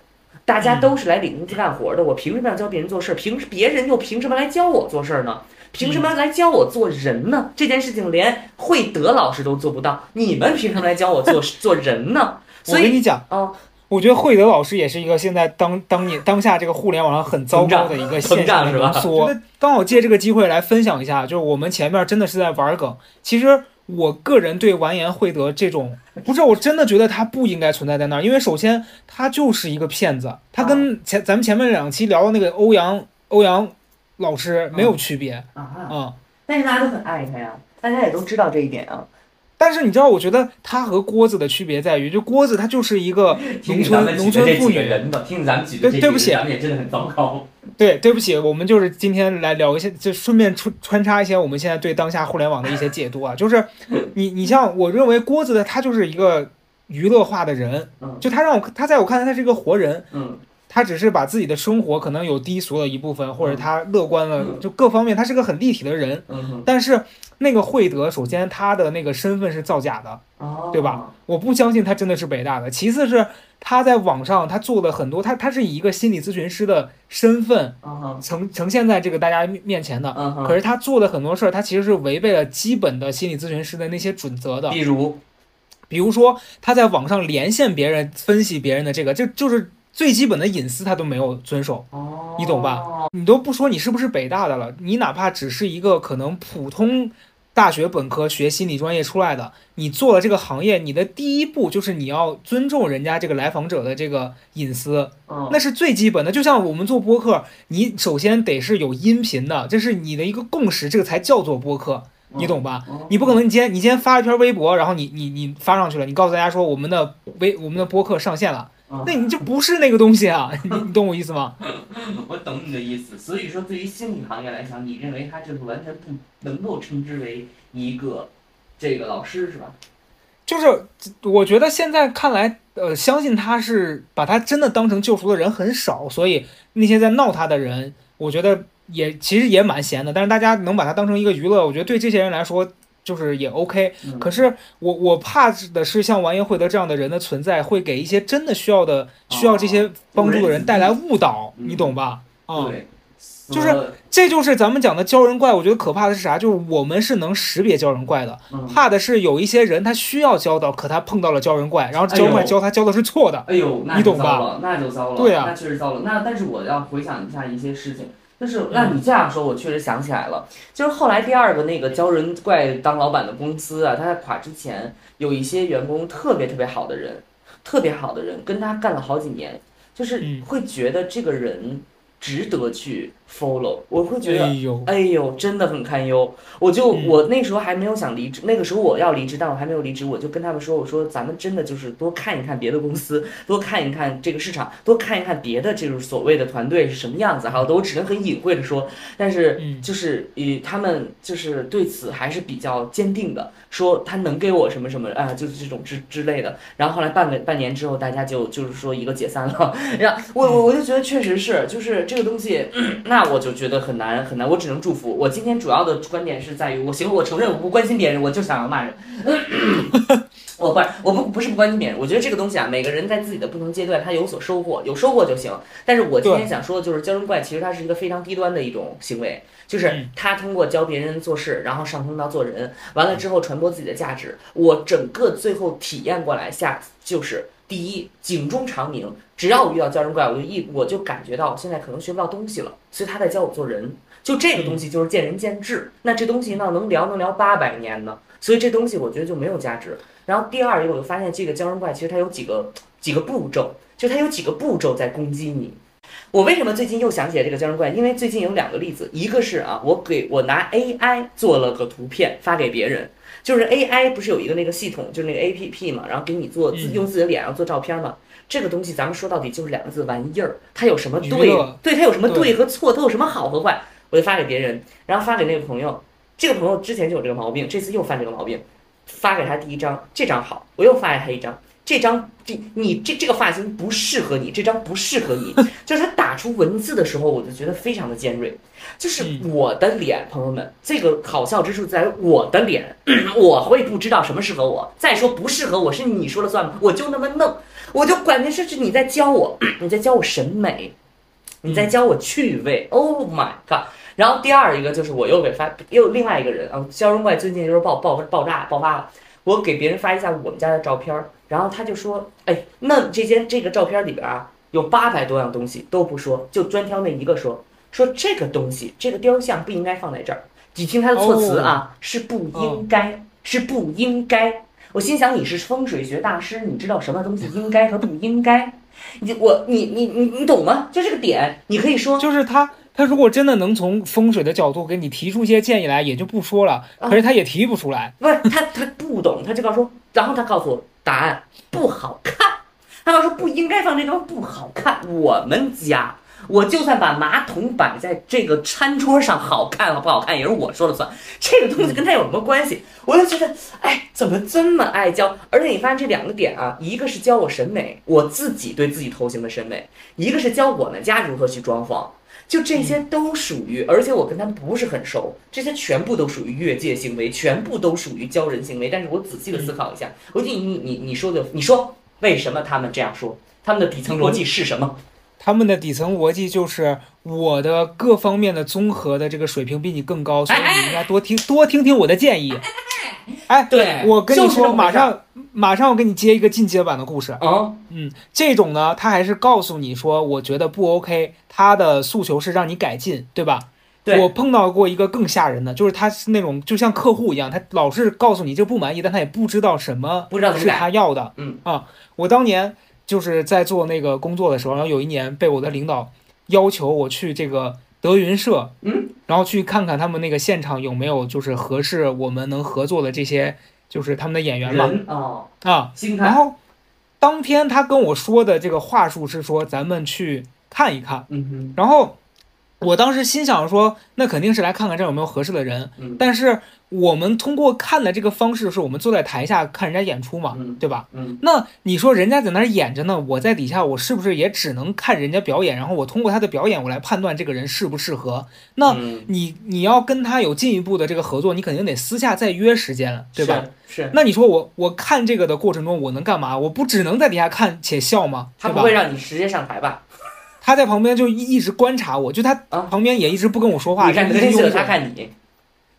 大家都是来领工资干活的，我凭什么要教别人做事儿？凭别人又凭什么来教我做事儿呢？凭什么来教我做人呢？这件事情连惠德老师都做不到，你们凭什么来教我做 做人呢？我所以，跟你讲，啊，我觉得惠德老师也是一个现在当当年当下这个互联网上很糟糕的一个现象是吧浓缩。觉得刚好借这个机会来分享一下，就是我们前面真的是在玩梗。其实我个人对完颜惠德这种，不是我真的觉得他不应该存在在那儿，因为首先他就是一个骗子，他跟前咱们前面两期聊的那个欧阳欧阳老师没有区别啊，啊、但是大家都很爱他呀，大家也都知道这一点啊。但是你知道，我觉得他和郭子的区别在于，就郭子他就是一个 农村农村妇女，人吧，听咱们举的这几个对对不起。咱们也真的很糟糕。对，对不起，我们就是今天来聊一些，就顺便穿穿插一些我们现在对当下互联网的一些解读啊。就是你你像我认为郭子的他就是一个娱乐化的人，嗯。就他让我他在我看来他是一个活人，嗯他只是把自己的生活可能有低俗的一部分，或者嗯他乐观了，就各方面他是个很立体的人。嗯，但是那个惠德，首先他的那个身份是造假的，哦，对吧？我不相信他真的是北大的。其次是他在网上他做的很多，他他是以一个心理咨询师的身份呈呈现在这个大家面面前的。嗯，可是他做的很多事儿，他其实是违背了基本的心理咨询师的那些准则的。比如，比如说他在网上连线别人、分析别人的这个，这就是最基本的隐私他都没有遵守。哦，你懂吧？你都不说你是不是北大的了，你哪怕只是一个可能普通大学本科学心理专业出来的，你做了这个行业，你的第一步就是你要尊重人家这个来访者的这个隐私，嗯，那是最基本的。就像我们做播客，你首先得是有音频的，这是你的一个共识，这个才叫做播客，你懂吧？嗯？你不可能，你今天你今天发一篇微博，然后你你你发上去了，你告诉大家说我们的微我们的播客上线了，嗯那你就不是那个东西啊，你你懂我意思吗？我懂你的意思。所以说，对于心理行业来讲，你认为他就是完全不能够称之为一个这个老师是吧？就是我觉得现在看来，呃，相信他是把他真的当成救赎的人很少，所以那些在闹他的人，我觉得也其实也蛮闲的。但是大家能把他当成一个娱乐，我觉得对这些人来说，就是也 OK。嗯可是我我怕的是像王英慧德这样的人的存在，会给一些真的需要的需要这些帮助的人带来误导，嗯你懂吧？啊、对，就是呃这就是咱们讲的鲛人怪。我觉得可怕的是啥？就是我们是能识别鲛人怪的，嗯怕的是有一些人他需要教导，可他碰到了鲛人怪，然后鲛人怪教他教的是错的。哎呦，那你懂吧就糟了，那就糟了，对啊那确实糟了。那但是我要回想一下一些事情，就是嗯。那你这样说，我确实想起来了，就是后来第二个那个鲛人怪当老板的公司啊，他在垮之前，有一些员工特别特别好的人，特别好的人跟他干了好几年，就是嗯。会觉得这个人值得去 follow，我会觉得哎呦，哎呦，真的很堪忧。我就、嗯我那时候还没有想离职，那个时候我要离职，但我还没有离职，我就跟他们说，我说咱们真的就是多看一看别的公司，多看一看这个市场，多看一看别的这种所谓的团队是什么样子。还有的，我只能很隐晦的说，但是嗯就是以他们就是对此还是比较坚定的，说他能给我什么什么啊，就是这种之之类的。然后后来半个半年之后，大家就就是说一个解散了。然后我我我就觉得确实是，就是这个东西，那 我就觉得很难很难，我只能祝福。我今天主要的观点是在于，我行，我承认我不关心别人，我就想要骂人。我 不是，我不不是不关心别人，我觉得这个东西啊，每个人在自己的不同阶段他有所收获，有收获就行。但是我今天想说的就是，鲛人怪其实它是一个非常低端的一种行为，就是嗯他通过教别人做事，然后上升到做人，完了之后传播自己的价值。我整个最后体验过来下，就是第一警钟长鸣，只要我遇到鲛人怪，我就一我就感觉到我现在可能学不到东西了，所以他在教我做人。就这个东西就是见仁见智，那这东西呢能聊能聊八百年呢，所以这东西我觉得就没有价值。然后第二一个，我就发现这个鲛人怪其实它有几个几个步骤，就它有几个步骤在攻击你。我为什么最近又想起来这个鲛人怪？因为最近有两个例子，一个是啊，我给我拿 AI 做了个图片发给别人，就是 AI 不是有一个那个系统，就是那个 APP 嘛，然后给你做用自己的脸然后做照片嘛。这个东西咱们说到底就是两个字玩意儿，它有什么对对，它有什么对对。和错，它有什么好和坏，我就发给别人，然后发给那个朋友，这个朋友之前就有这个毛病，这次又犯这个毛病，发给他第一张，这张好，我又发给他一张，这张这你这这个发型不适合你，这张不适合你，就是他打出文字的时候，我就觉得非常的尖锐，就是嗯。我的脸，朋友们，这个好笑之处在于我的脸，我会不知道什么适合我，再说不适合我是你说了算吗？我就那么弄，我就关键是是你在教我，你在教我审美，你在教我趣味，Oh my god！然后第二一个就是我又给发又另外一个人啊，鲛人怪最近就是爆爆爆炸爆发了，我给别人发一下我们家的照片儿，然后他就说，哎，那这间这个照片里边啊有八百多样东西都不说，就专挑那一个说，说这个东西这个雕像不应该放在这儿，你听他的措辞啊，是不应该，是不应该。我心想你是风水学大师，你知道什么东西应该和不应该？你我你你你你懂吗？就这个点，你可以说就是他，他如果真的能从风水的角度给你提出一些建议来，也就不说了。啊可是他也提不出来。不是他他不懂，他就告诉我，然后他告诉我答案不好看，他告诉不应该放这地方不好看。我们家我就算把马桶摆在这个餐桌上，好看不好看也是我说了算，这个东西跟他有什么关系？我就觉得，哎，怎么这么爱教？而且你发现这两个点啊，一个是教我审美，我自己对自己头型的审美，一个是教我们家如何去装潢。就这些都属于，而且我跟他们不是很熟，这些全部都属于越界行为，全部都属于教人行为。但是我仔细的思考一下，我你你你你说的，你说为什么他们这样说？他们的底层逻辑是什么？他们的底层逻辑就是我的各方面的综合的这个水平比你更高，所以你应该多听多听听我的建议。哎，对我跟你说，马上马上我给你接一个进阶版的故事。啊，嗯，这种呢，他还是告诉你说，我觉得不 OK，他的诉求是让你改进，对吧？对我碰到过一个更吓人的，就是他是那种就像客户一样，他老是告诉你这不满意，但他也不知道什么是。他要的。嗯啊，我当年就是在做那个工作的时候，然后有一年被我的领导要求我去这个德云社，嗯，然后去看看他们那个现场有没有就是合适我们能合作的这些就是他们的演员嘛啊，然后当天他跟我说的这个话术是说咱们去看一看，嗯，然后我当时心想说，那肯定是来看看这儿有没有合适的人。嗯。但是我们通过看的这个方式，是我们坐在台下看人家演出嘛，嗯对吧？嗯那你说人家在那儿演着呢，我在底下，我是不是也只能看人家表演，然后我通过他的表演，我来判断这个人适不适合？那嗯你你要跟他有进一步的这个合作，你肯定得私下再约时间，对吧？？是，那你说我我看这个的过程中，我能干嘛？我不只能在底下看且笑吗？他不会？让你直接上台吧？他在旁边就一一直观察我，就他啊旁边也一直不跟我说话，你看就一直德云社，用我他看你，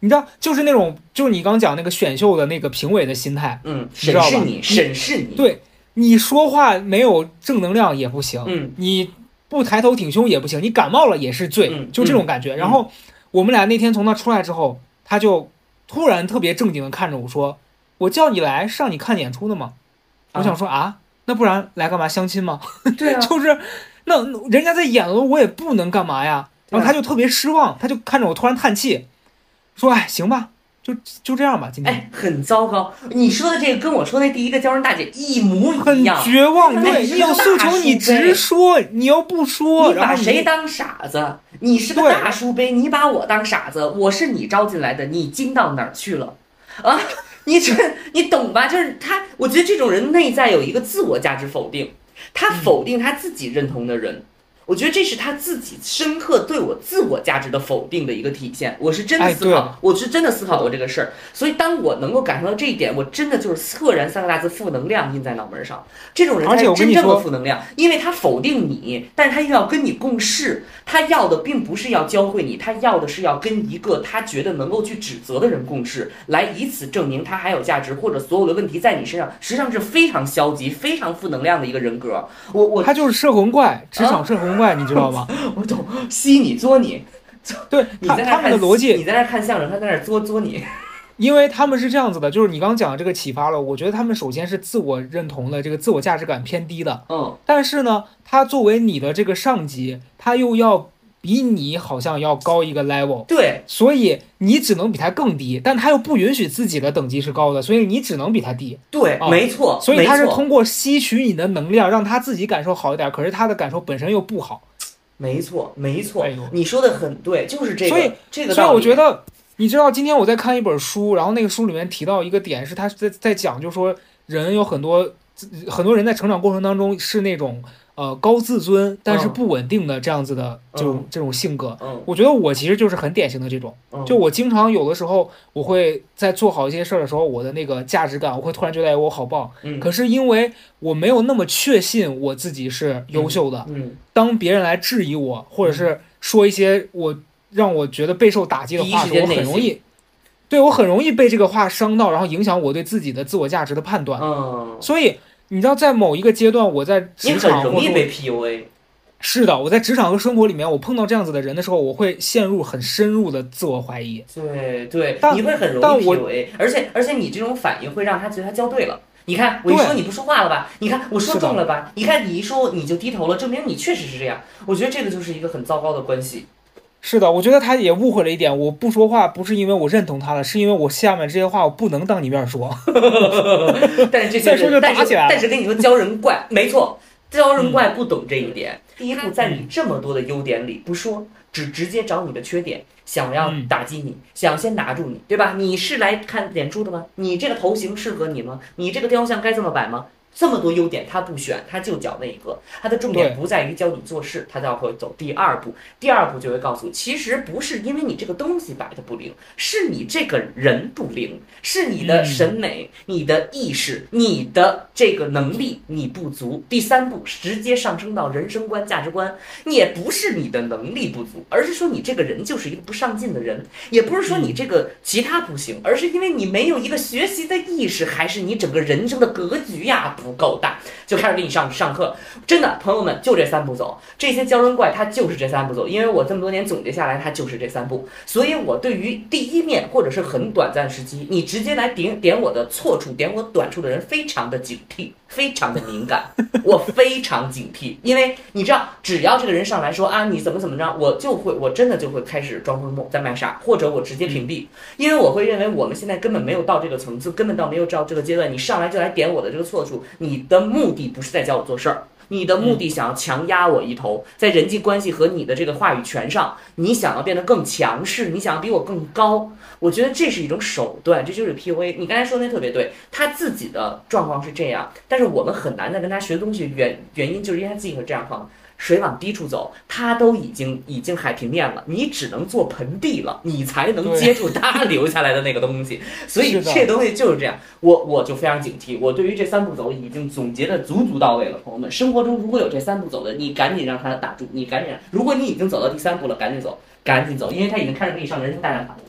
你知道，就是那种，就是你刚讲那个选秀的那个评委的心态。嗯，知道吧审视你，审视你，对你说话没有正能量也不行，嗯你不抬头挺胸也不行，你感冒了也是罪，嗯就这种感觉。然后我们俩那天从那出来之后，他就突然特别正经的看着我说：“我叫你来是让你看演出的吗？”啊我想说啊，那不然来干嘛相亲吗？对啊，就是 那那人家在演了，我也不能干嘛呀。然后他就特别失望，他就看着我突然叹气，说：“哎，行吧，就就这样吧，今天。哎，很糟糕。你说的这个跟我说那第一个娇人大姐一模一样。绝望，哎对你有诉求你直说，你要不说，你把谁当傻子？你是个大书杯，你把我当傻子，我是你招进来的，你精到哪儿去了？啊，你这你懂吧？就是他，我觉得这种人内在有一个自我价值否定，他否定他自己认同的人。我觉得这是他自己深刻对我自我价值的否定的一个体现。我是真的哎思考，对我是真的思考过这个事儿。所以当我能够感受到这一点，我真的就是赫然三个大字负能量印在脑门上。这种人才是真正的负能量，因为他否定你，但是他又要跟你共事，他要的并不是要教会你，他要的是要跟一个他觉得能够去指责的人共事，来以此证明他还有价值，或者所有的问题在你身上，实际上是非常消极、非常负能量的一个人格。我我他就是摄魂怪，职场摄魂怪，你知道吗？我懂，吸你作你，对你他他们的逻辑你在那看相声，他在那作作你。因为他们是这样子的，就是你刚刚讲的这个启发了，我觉得他们首先是自我认同的这个自我价值感偏低的，嗯，但是呢，他作为你的这个上级，他又要比你好像要高一个 level，对，所以你只能比他更低，但他又不允许自己的等级是高的，所以你只能比他低，对，哦没错，所以他是通过吸取你的能量，让他自己感受好一点，可是他的感受本身又不好，没错，没错。哎，你说的很对，就是这个，所以这个所以我觉得，你知道，今天我在看一本书，然后那个书里面提到一个点，是他在在讲，就是说人有很多很多人在成长过程当中是那种呃高自尊但是嗯不稳定的这样子的这种、嗯这种性格。嗯，我觉得我其实就是很典型的这种，嗯就我经常有的时候，我会在做好一些事儿的时候，我的那个价值感，我会突然觉得哎我好棒。嗯可是因为我没有那么确信我自己是优秀的，嗯，当别人来质疑我，或者是说一些我让我觉得备受打击的话我很容易，对我很容易被这个话伤到，然后影响我对自己的自我价值的判断。嗯，所以你知道，在某一个阶段，我在职场容易被 PUA，是的，我在职场和生活里面，我碰到这样子的人的时候，我会陷入很深入的自我怀疑。对对，你会很容易 PUA，而且而且你这种反应会让他觉得他教对了。你看我一说你不说话了吧？你看我说中了吧？你看你一说你就低头了，证明你确实是这样。我觉得这个就是一个很糟糕的关系。是的，我觉得他也误会了一点，我不说话不是因为我认同他了，是因为我下面这些话我不能当你面说。但是这些人，但是打起来但是跟你说教人怪，没错，教人怪不懂这一点。第一步，在你这么多的优点里不说，只直接找你的缺点，想要嗯打击你，想先拿住你，对吧？你是来看演出的吗？你这个头型适合你吗？你这个雕像该这么摆吗？这么多优点他不选，他就讲那一个，他的重点不在于教你做事，他就会走第二步。第二步就会告诉你，其实不是因为你这个东西摆的不灵，是你这个人不灵，是你的嗯审美、你的意识、你的这个能力你不足。第三步直接上升到人生观、价值观，也不是你的能力不足，而是说你这个人就是一个不上进的人，也不是说你这个其他不行，而是因为你没有一个学习的意识，还是你整个人生的格局呀不够大，就开始给你上上课。真的，朋友们，就这三步走。这些娇人怪，他就是这三步走。因为我这么多年总结下来，他就是这三步。所以我对于第一面或者是很短暂时机，你直接来点点我的错处、点我短处的人，非常的警惕，非常的敏感，我非常警惕。因为你知道，只要这个人上来说啊你怎么怎么着，我就会，我真的就会开始装疯梦在卖傻，或者我直接屏蔽，因为我会认为我们现在根本没有到这个层次，根本到没有到这个阶段，你上来就来点我的这个错处，你的目的不是在教我做事儿，你的目的想要强压我一头，在人际关系和你的这个话语权上，你想要变得更强势，你想要比我更高。我觉得这是一种手段，这就是 PUA。你刚才说的特别对，他自己的状况是这样，但是我们很难再跟他学东西，原原因就是因为他自己是这样放。水往低处走，它都已经已经海平面了，你只能做盆地了，你才能接住它 留下来的那个东西。所以这东西就是这样，我我就非常警惕。我对于这三步走已经总结的足足到位了，朋友们，生活中如果有这三步走的，你赶紧让他打住，你赶紧。如果你已经走到第三步了，赶紧走，赶紧走，因为他已经开始给你上人生大战法了。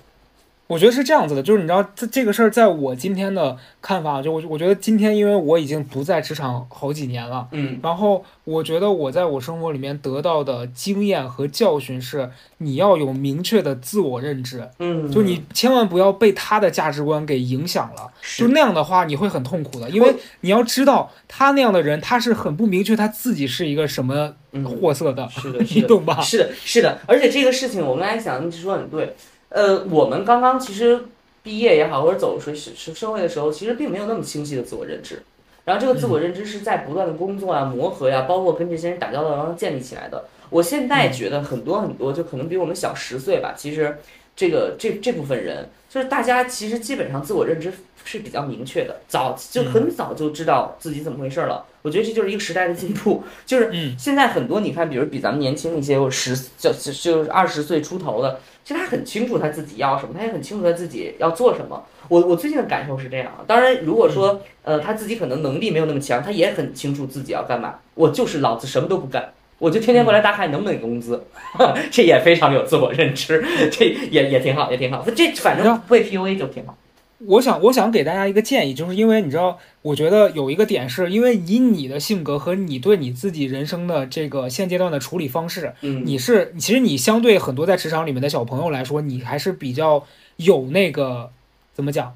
我觉得是这样子的，就是你知道这这个事儿，在我今天的看法，就我我觉得今天，因为我已经不在职场好几年了，嗯，然后我觉得我在我生活里面得到的经验和教训是，你要有明确的自我认知，嗯，就你千万不要被他的价值观给影响了，就那样的话你会很痛苦的，因为你要知道他那样的人，他是很不明确他自己是一个什么货色的，是的，你懂吧？是的，是的，而且这个事情我们来想，你说很对。呃，我们刚刚其实毕业也好，或者走出社社会的时候，其实并没有那么清晰的自我认知。然后这个自我认知是在不断的工作啊、磨合呀，包括跟这些人打交道然后建立起来的。我现在觉得很多很多，就可能比我们小十岁吧。其实这个这这部分人，就是大家其实基本上自我认知是比较明确的，早就很早就知道自己怎么回事了。我觉得这就是一个时代的进步。就是现在很多你看，比如比咱们年轻一些，我十就就是二十岁出头的。其实他很清楚他自己要什么，他也很清楚他自己要做什么。我我最近的感受是这样。当然，如果说呃他自己可能能力没有那么强，他也很清楚自己要干嘛。我就是老子什么都不干，我就天天过来打卡，你能不能给工资？这也非常有自我认知，这也也挺好，也挺好。这反正被 PUA 就挺好。我想，我想给大家一个建议，就是因为你知道，我觉得有一个点是，因为以你的性格和你对你自己人生的这个现阶段的处理方式，嗯，你是其实你相对很多在职场里面的小朋友来说，你还是比较有那个怎么讲，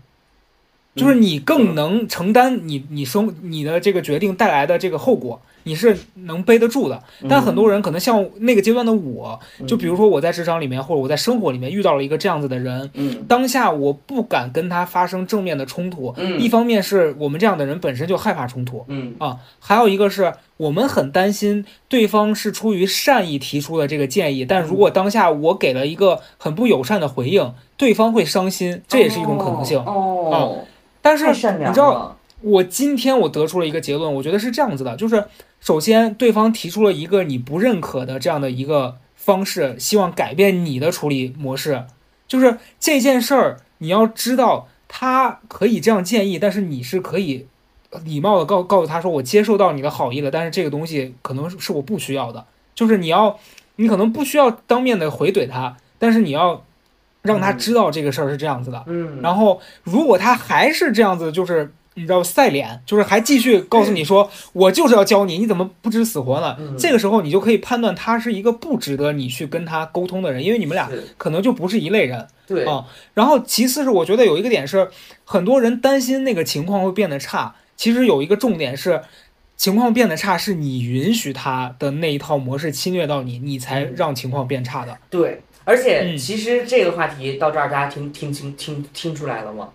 就是你更能承担你你生你的这个决定带来的这个后果。你是能背得住的，但很多人可能像那个阶段的我，就比如说我在职场里面或者我在生活里面遇到了一个这样子的人，当下我不敢跟他发生正面的冲突，一方面是我们这样的人本身就害怕冲突，啊，还有一个是我们很担心对方是出于善意提出的这个建议，但如果当下我给了一个很不友善的回应，对方会伤心，这也是一种可能性哦。但是你知道，我今天我得出了一个结论，我觉得是这样子的，就是。首先，对方提出了一个你不认可的这样的一个方式，希望改变你的处理模式。就是这件事儿，你要知道他可以这样建议，但是你是可以礼貌的告告诉他说：“我接受到你的好意了，但是这个东西可能是我不需要的。”就是你要，你可能不需要当面的回怼他，但是你要让他知道这个事儿是这样子的。嗯。然后，如果他还是这样子，就是。你知道赛脸就是还继续告诉你说我就是要教你，你怎么不知死活呢？这个时候你就可以判断他是一个不值得你去跟他沟通的人，因为你们俩可能就不是一类人。对啊，然后其次是我觉得有一个点是，很多人担心那个情况会变得差，其实有一个重点是，情况变得差是你允许他的那一套模式侵略到你，你才让情况变差的。对，而且其实这个话题到这儿大家听听清听听出来了吗？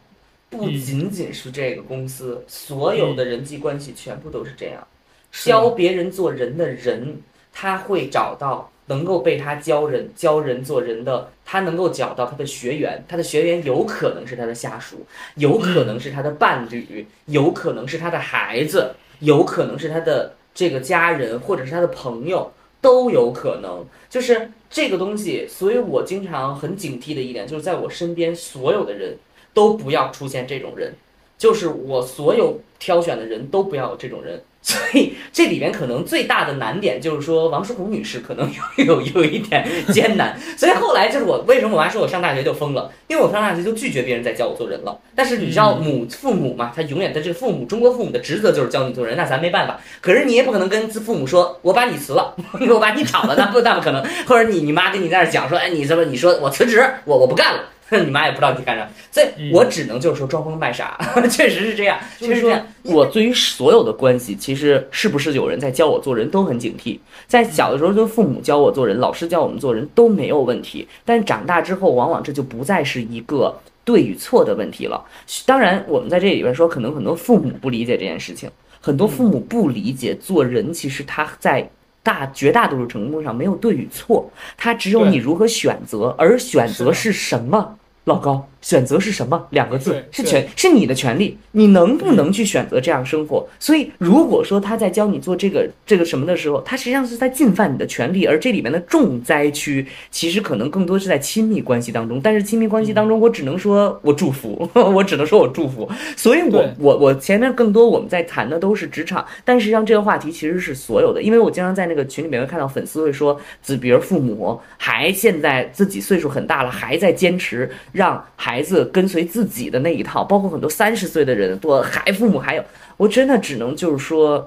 不仅仅是这个公司，所有的人际关系全部都是这样。教别人做人的人，他会找到能够被他教人教人做人的，他能够找到他的学员，他的学员有可能是他的下属，有可能是他的伴侣，有可能是他的孩子，有可能是他的这个家人，或者是他的朋友，都有可能。就是这个东西，所以我经常很警惕的一点，就是在我身边所有的人。都不要出现这种人，就是我所有挑选的人都不要有这种人，所以这里面可能最大的难点就是说王淑红女士可能有有有一点艰难，所以后来就是我为什么我妈说我上大学就疯了，因为我上大学就拒绝别人再教我做人了。但是你知道母父母嘛，他永远的这个父母，中国父母的职责就是教你做人，那咱没办法。可是你也不可能跟父母说我把你辞了，我把你炒了，那不那不可能。或者你你妈跟你在那讲说，哎你什么你说我辞职，我我不干了。你妈也不知道你干啥，所以我只能就是说装疯卖傻，确实是这样，确实这样。我对于所有的关系，其实是不是有人在教我做人都很警惕。在小的时候，就父母教我做人，老师教我们做人都没有问题。但长大之后，往往这就不再是一个对与错的问题了。当然，我们在这里边说，可能很多父母不理解这件事情。很多父母不理解做人，其实他在大绝大多数程度上没有对与错，他只有你如何选择，而选择是什么？老高，选择是什么？两个字是权，是你的权利，你能不能去选择这样生活？所以，如果说他在教你做这个这个什么的时候，他实际上是在侵犯你的权利，而这里面的重灾区，其实可能更多是在亲密关系当中。但是亲密关系当中，我只能说我祝福，我只能说我祝福。所以我我我前面更多我们在谈的都是职场，但实际上这个话题其实是所有的，因为我经常在那个群里面会看到粉丝会说，子比如父母还现在自己岁数很大了，还在坚持让孩孩子跟随自己的那一套，包括很多三十岁的人，我还父母还有，我真的只能就是说，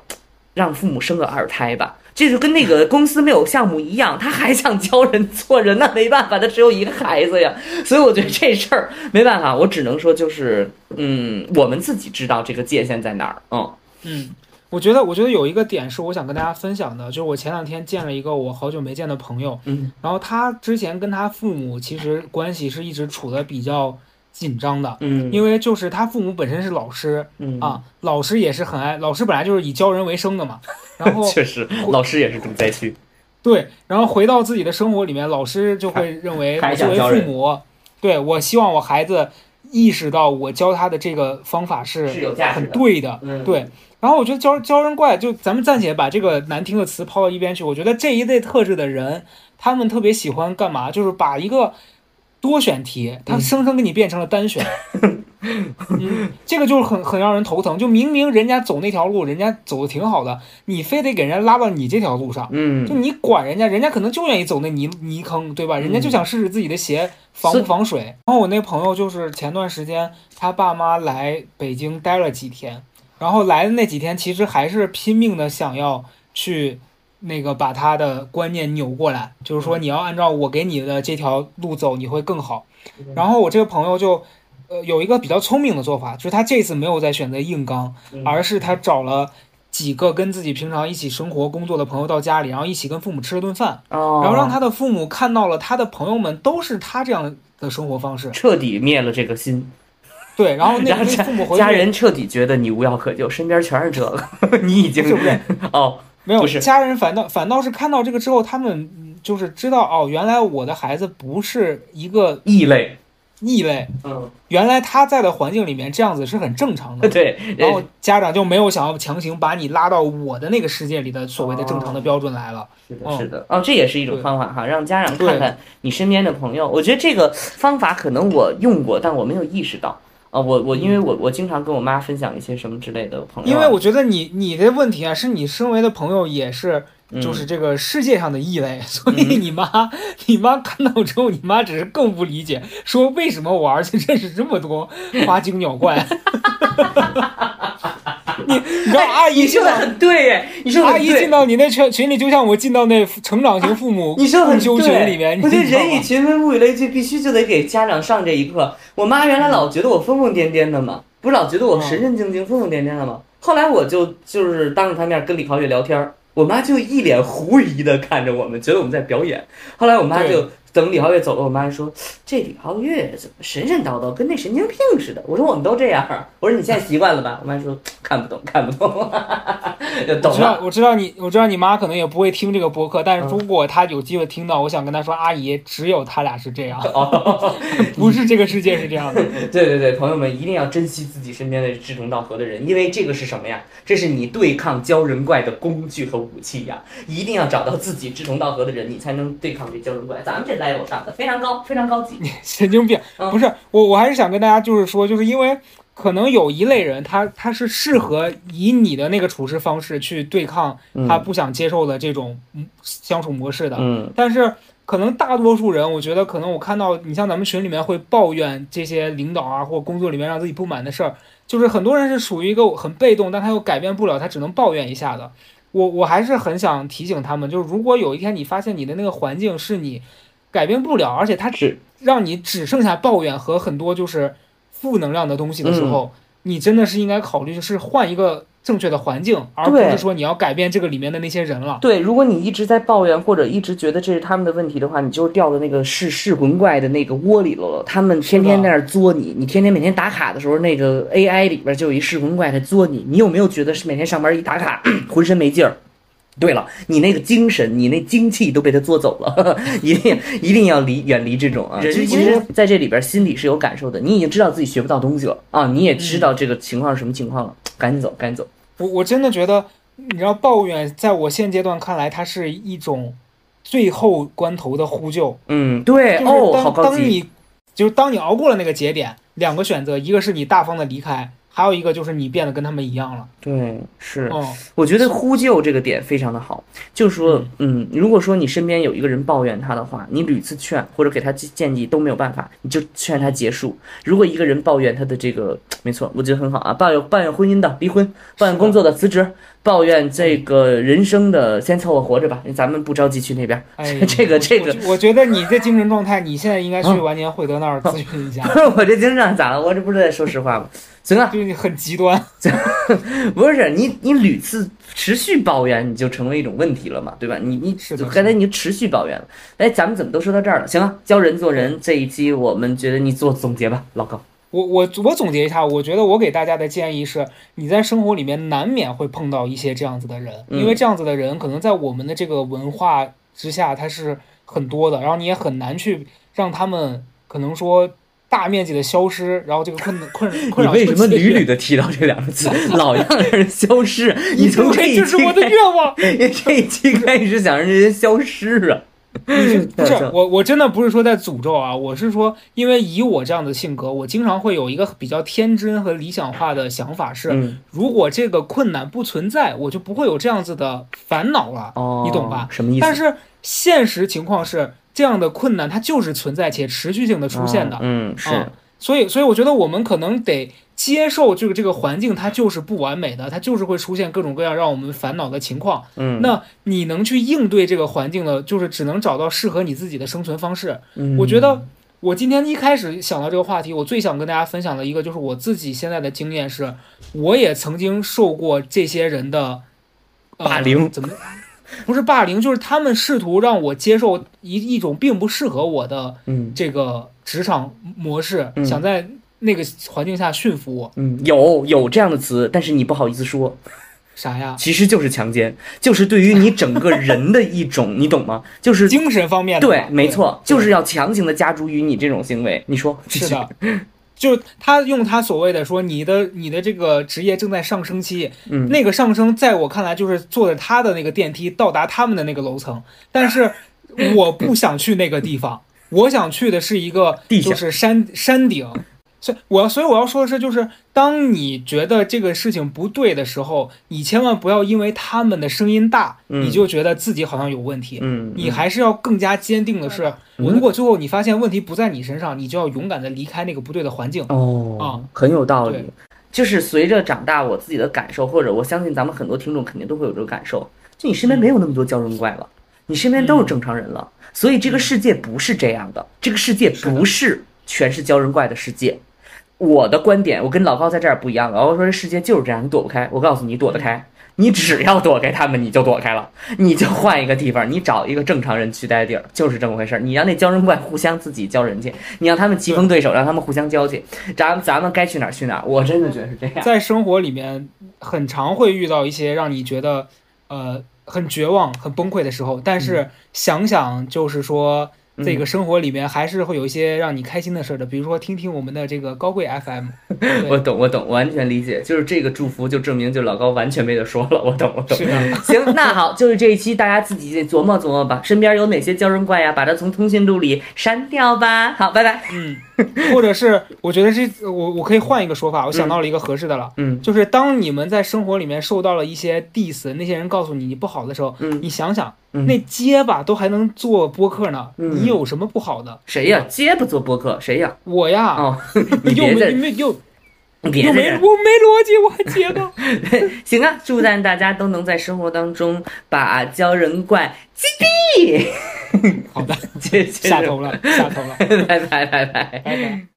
让父母生个二胎吧。这就跟那个公司没有项目一样，他还想教人做人，那没办法，他只有一个孩子呀。所以我觉得这事儿没办法，我只能说就是，嗯，我们自己知道这个界限在哪儿。嗯嗯，我觉得，我觉得有一个点是我想跟大家分享的，就是我前两天见了一个我好久没见的朋友，嗯，然后他之前跟他父母其实关系是一直处的比较紧张的，嗯。因为就是他父母本身是老师嗯，啊，老师也是很爱，老师本来就是以教人为生的嘛，然后确实，老师也是重灾区。对，然后回到自己的生活里面，老师就会认为我作为父母，对我希望我孩子意识到我教他的这个方法是很对的，嗯对。然后我觉得教教人怪，就咱们暂且把这个难听的词抛到一边去。我觉得这一类特质的人，他们特别喜欢干嘛？就是把一个多选题，他嗯生生给你变成了单选。嗯，这个就是很很让人头疼。就明明人家走那条路，人家走的挺好的，你非得给人家拉到你这条路上。嗯就嗯，你管人家，人家可能就愿意走那泥泥坑，对吧？人家就想试试自己的鞋防不防水。然后我那朋友就是前段时间他爸妈来北京待了几天，然后来的那几天其实还是拼命的想要去那个把他的观念扭过来，就是说你要按照我给你的这条路走，你会更好。然后我这个朋友就。呃，有一个比较聪明的做法，就是他这次没有再选择硬刚，嗯而是他找了几个跟自己平常一起生活工作的朋友到家里，然后一起跟父母吃了顿饭，哦，然后让他的父母看到了他的朋友们都是他这样的生活方式。彻底灭了这个心，对，然后那父母回家人彻底觉得你无药可救，身边全是这个，你已经是不是哦，没有家人反倒反倒是看到这个之后，他们嗯就是知道哦，原来我的孩子不是一个异类，异类，嗯，原来他在的环境里面这样子是很正常的。对，然后家长就没有想要强行把你拉到我的那个世界里的所谓的正常的标准来了。是的，嗯是的，哦，这也是一种方法哈，让家长看看你身边的朋友。我觉得这个方法可能我用过，但我没有意识到。啊、我我因为我我经常跟我妈分享一些什么之类的朋友啊，因为我觉得你你的问题啊，是你身为的朋友也是嗯就是这个世界上的异类，所以你妈你妈看到之后，你妈只是更不理解，说为什么我儿子认识这么多 花精鸟怪。你你知道阿姨你说的很对耶，你说的很对阿姨进。到你那群群里，就像我进到那成长型父母你说的很共修群里面，我觉得人以群分，物以类聚，必须就得给家长上这一课。我妈原来老觉得我疯疯癫癫的嘛，不是老觉得我神神经经、疯疯癫癫的嘛。后来我就就是当着她面跟李浩月聊天儿，我妈就一脸狐疑的看着我们，觉得我们在表演。后来我妈就等李浩月走了，我妈说：“这李浩月怎么神神叨叨，跟那神经病似的？”我说：“我们都这样。”我说：“你现在习惯了吧？”我妈说：“看不懂，看不懂。”就我懂了。，知道我知道你，我知道你妈可能也不会听这个播客，但是嗯如果她有机会听到，我想跟她说，阿姨，只有他俩是这样，哦，不是这个世界是这样的。对对对，朋友们一定要珍惜自己身边的志同道合的人，因为这个是什么呀？这是你对抗鲛人怪的工具和武器呀！一定要找到自己志同道合的人，你才能对抗这鲛人怪。咱们这 level 上的非常高，非常高级。神经病嗯，不是我，我还是想跟大家就是说，就是因为可能有一类人他，他是适合以你的那个处事方式去对抗他不想接受的这种嗯相处模式的，嗯但是可能大多数人，我觉得可能我看到你像咱们群里面会抱怨这些领导啊或工作里面让自己不满的事儿，就是很多人是属于一个很被动，但他又改变不了，他只能抱怨一下的。我我还是很想提醒他们，就是如果有一天你发现你的那个环境是你改变不了，而且它只让你只剩下抱怨和很多就是负能量的东西的时候，你真的是应该考虑是换一个正确的环境，而不是说你要改变这个里面的那些人了。对，如果你一直在抱怨或者一直觉得这是他们的问题的话，你就掉到那个噬噬魂怪的那个窝里头了。他们天天在那儿作你，你天天每天打卡的时候，那个 AI 里边就有一噬魂怪在作你。你有没有觉得是每天上班一打卡，浑身没劲儿？对了，你那个精神，你那精气都被他作走了，一定一定要离远离这种啊。人其实在这里边心里是有感受的，你已经知道自己学不到东西了啊，你也知道这个情况是什么情况了，赶紧走，赶紧走。我我真的觉得，你知道，抱怨在我现阶段看来，它是一种最后关头的呼救。嗯，对就是哦，当、好高级。当你就是当你熬过了那个节点，两个选择，一个是你大方的离开，还有一个就是你变得跟他们一样了。对，是。嗯，我觉得呼救这个点非常的好，就是说，嗯，如果说你身边有一个人抱怨他的话，你屡次劝或者给他建议都没有办法，你就劝他结束。如果一个人抱怨他的这个，没错，我觉得很好啊，抱怨抱怨婚姻的离婚，抱怨工作的辞职，抱怨这个人生的先凑合活着吧，咱们不着急去那边。哎，这个这个我，我觉得你这精神状态，你现在应该去完年惠德那儿咨询一下，我这精神状态咋了？我这不是在说实话吗？行啊，就是你很极端。不是你，你屡次持续抱怨，你就成为一种问题了嘛，对吧？你你刚才你就持续抱怨了，哎，咱们怎么都说到这儿了？行了，教人做人这一期，我们觉得你做总结吧，老高。我我我总结一下，我觉得我给大家的建议是，你在生活里面难免会碰到一些这样子的人，嗯因为这样子的人可能在我们的这个文化之下，他是很多的，然后你也很难去让他们可能说大面积的消失，然后这个困困 困扰你为什么屡屡的提到这两个字，老让人消失？你从这一期这是我的愿望。这一期开始想让人消失啊？不是我，我真的不是说在诅咒啊，我是说，因为以我这样的性格，我经常会有一个比较天真和理想化的想法是，嗯，如果这个困难不存在，我就不会有这样子的烦恼了，哦，你懂吧？什么意思？但是现实情况是，这样的困难它就是存在且持续性的出现的，嗯，是啊，所以，所以我觉得我们可能得接受这个这个环境，它就是不完美的，它就是会出现各种各样让我们烦恼的情况。嗯，那你能去应对这个环境的，就是只能找到适合你自己的生存方式。嗯我觉得我今天一开始想到这个话题，我最想跟大家分享的一个就是我自己现在的经验是，我也曾经受过这些人的、呃霸凌怎么？不是霸凌，就是他们试图让我接受一一种并不适合我的嗯这个职场模式，嗯想在那个环境下驯服我。嗯，有有这样的词，但是你不好意思说。啥呀？其实就是强奸，就是对于你整个人的一种，你懂吗？就是精神方面的对，没错，就是要强行的加诸于你这种行为。你说是的，就是他用他所谓的说你的你的这个职业正在上升期，嗯那个上升在我看来就是坐着他的那个电梯到达他们的那个楼层，但是我不想去那个地方，我想去的是一个就是山山顶。所以我要所以我要说的是，就是当你觉得这个事情不对的时候，你千万不要因为他们的声音大，嗯你就觉得自己好像有问题。嗯，你还是要更加坚定的是，嗯如果最后你发现问题不在你身上，你就要勇敢的离开那个不对的环境。哦啊，很有道理。就是随着长大，我自己的感受，或者我相信咱们很多听众肯定都会有这个感受，就你身边没有那么多鲛人怪了，你身边都是正常人了。所以这个世界不是这样的，这个世界不是全是鲛人怪的世界。我的观点，我跟老高在这儿不一样。老高说这世界就是这样，你躲不开。我告诉你，躲得开。你只要躲开他们，你就躲开了，你就换一个地方，你找一个正常人去待地儿，就是这么回事儿。你让那鲛人怪互相自己教人去，你让他们棋逢对手，让他们互相教去，咱咱们该去哪儿去哪儿。我真的觉得是这样。在生活里面，很常会遇到一些让你觉得呃很绝望、很崩溃的时候，但是想想就是说。这个生活里面还是会有一些让你开心的事儿的，比如说听听我们的这个高贵 FM，我懂，我懂，完全理解。就是这个祝福，就证明就老高完全没得说了。我懂，我懂。是的，行，那好，就是这一期大家自己琢磨琢磨吧，身边有哪些娇人怪呀，把它从通讯录里删掉吧。好，拜拜。嗯，或者是我觉得这我我可以换一个说法，我想到了一个合适的了，嗯就是当你们在生活里面受到了一些 diss，那些人告诉你你不好的时候，嗯你想想，嗯那结巴都还能做播客呢，嗯你有什么不好的？谁呀？结巴做播客？谁呀？我呀，哦，你又没又你别又没。我没逻辑，我还结巴。行啊，祝愿大家都能在生活当中把鲛人怪击毙。好的，下头了，下头了，拜拜拜拜。拜拜。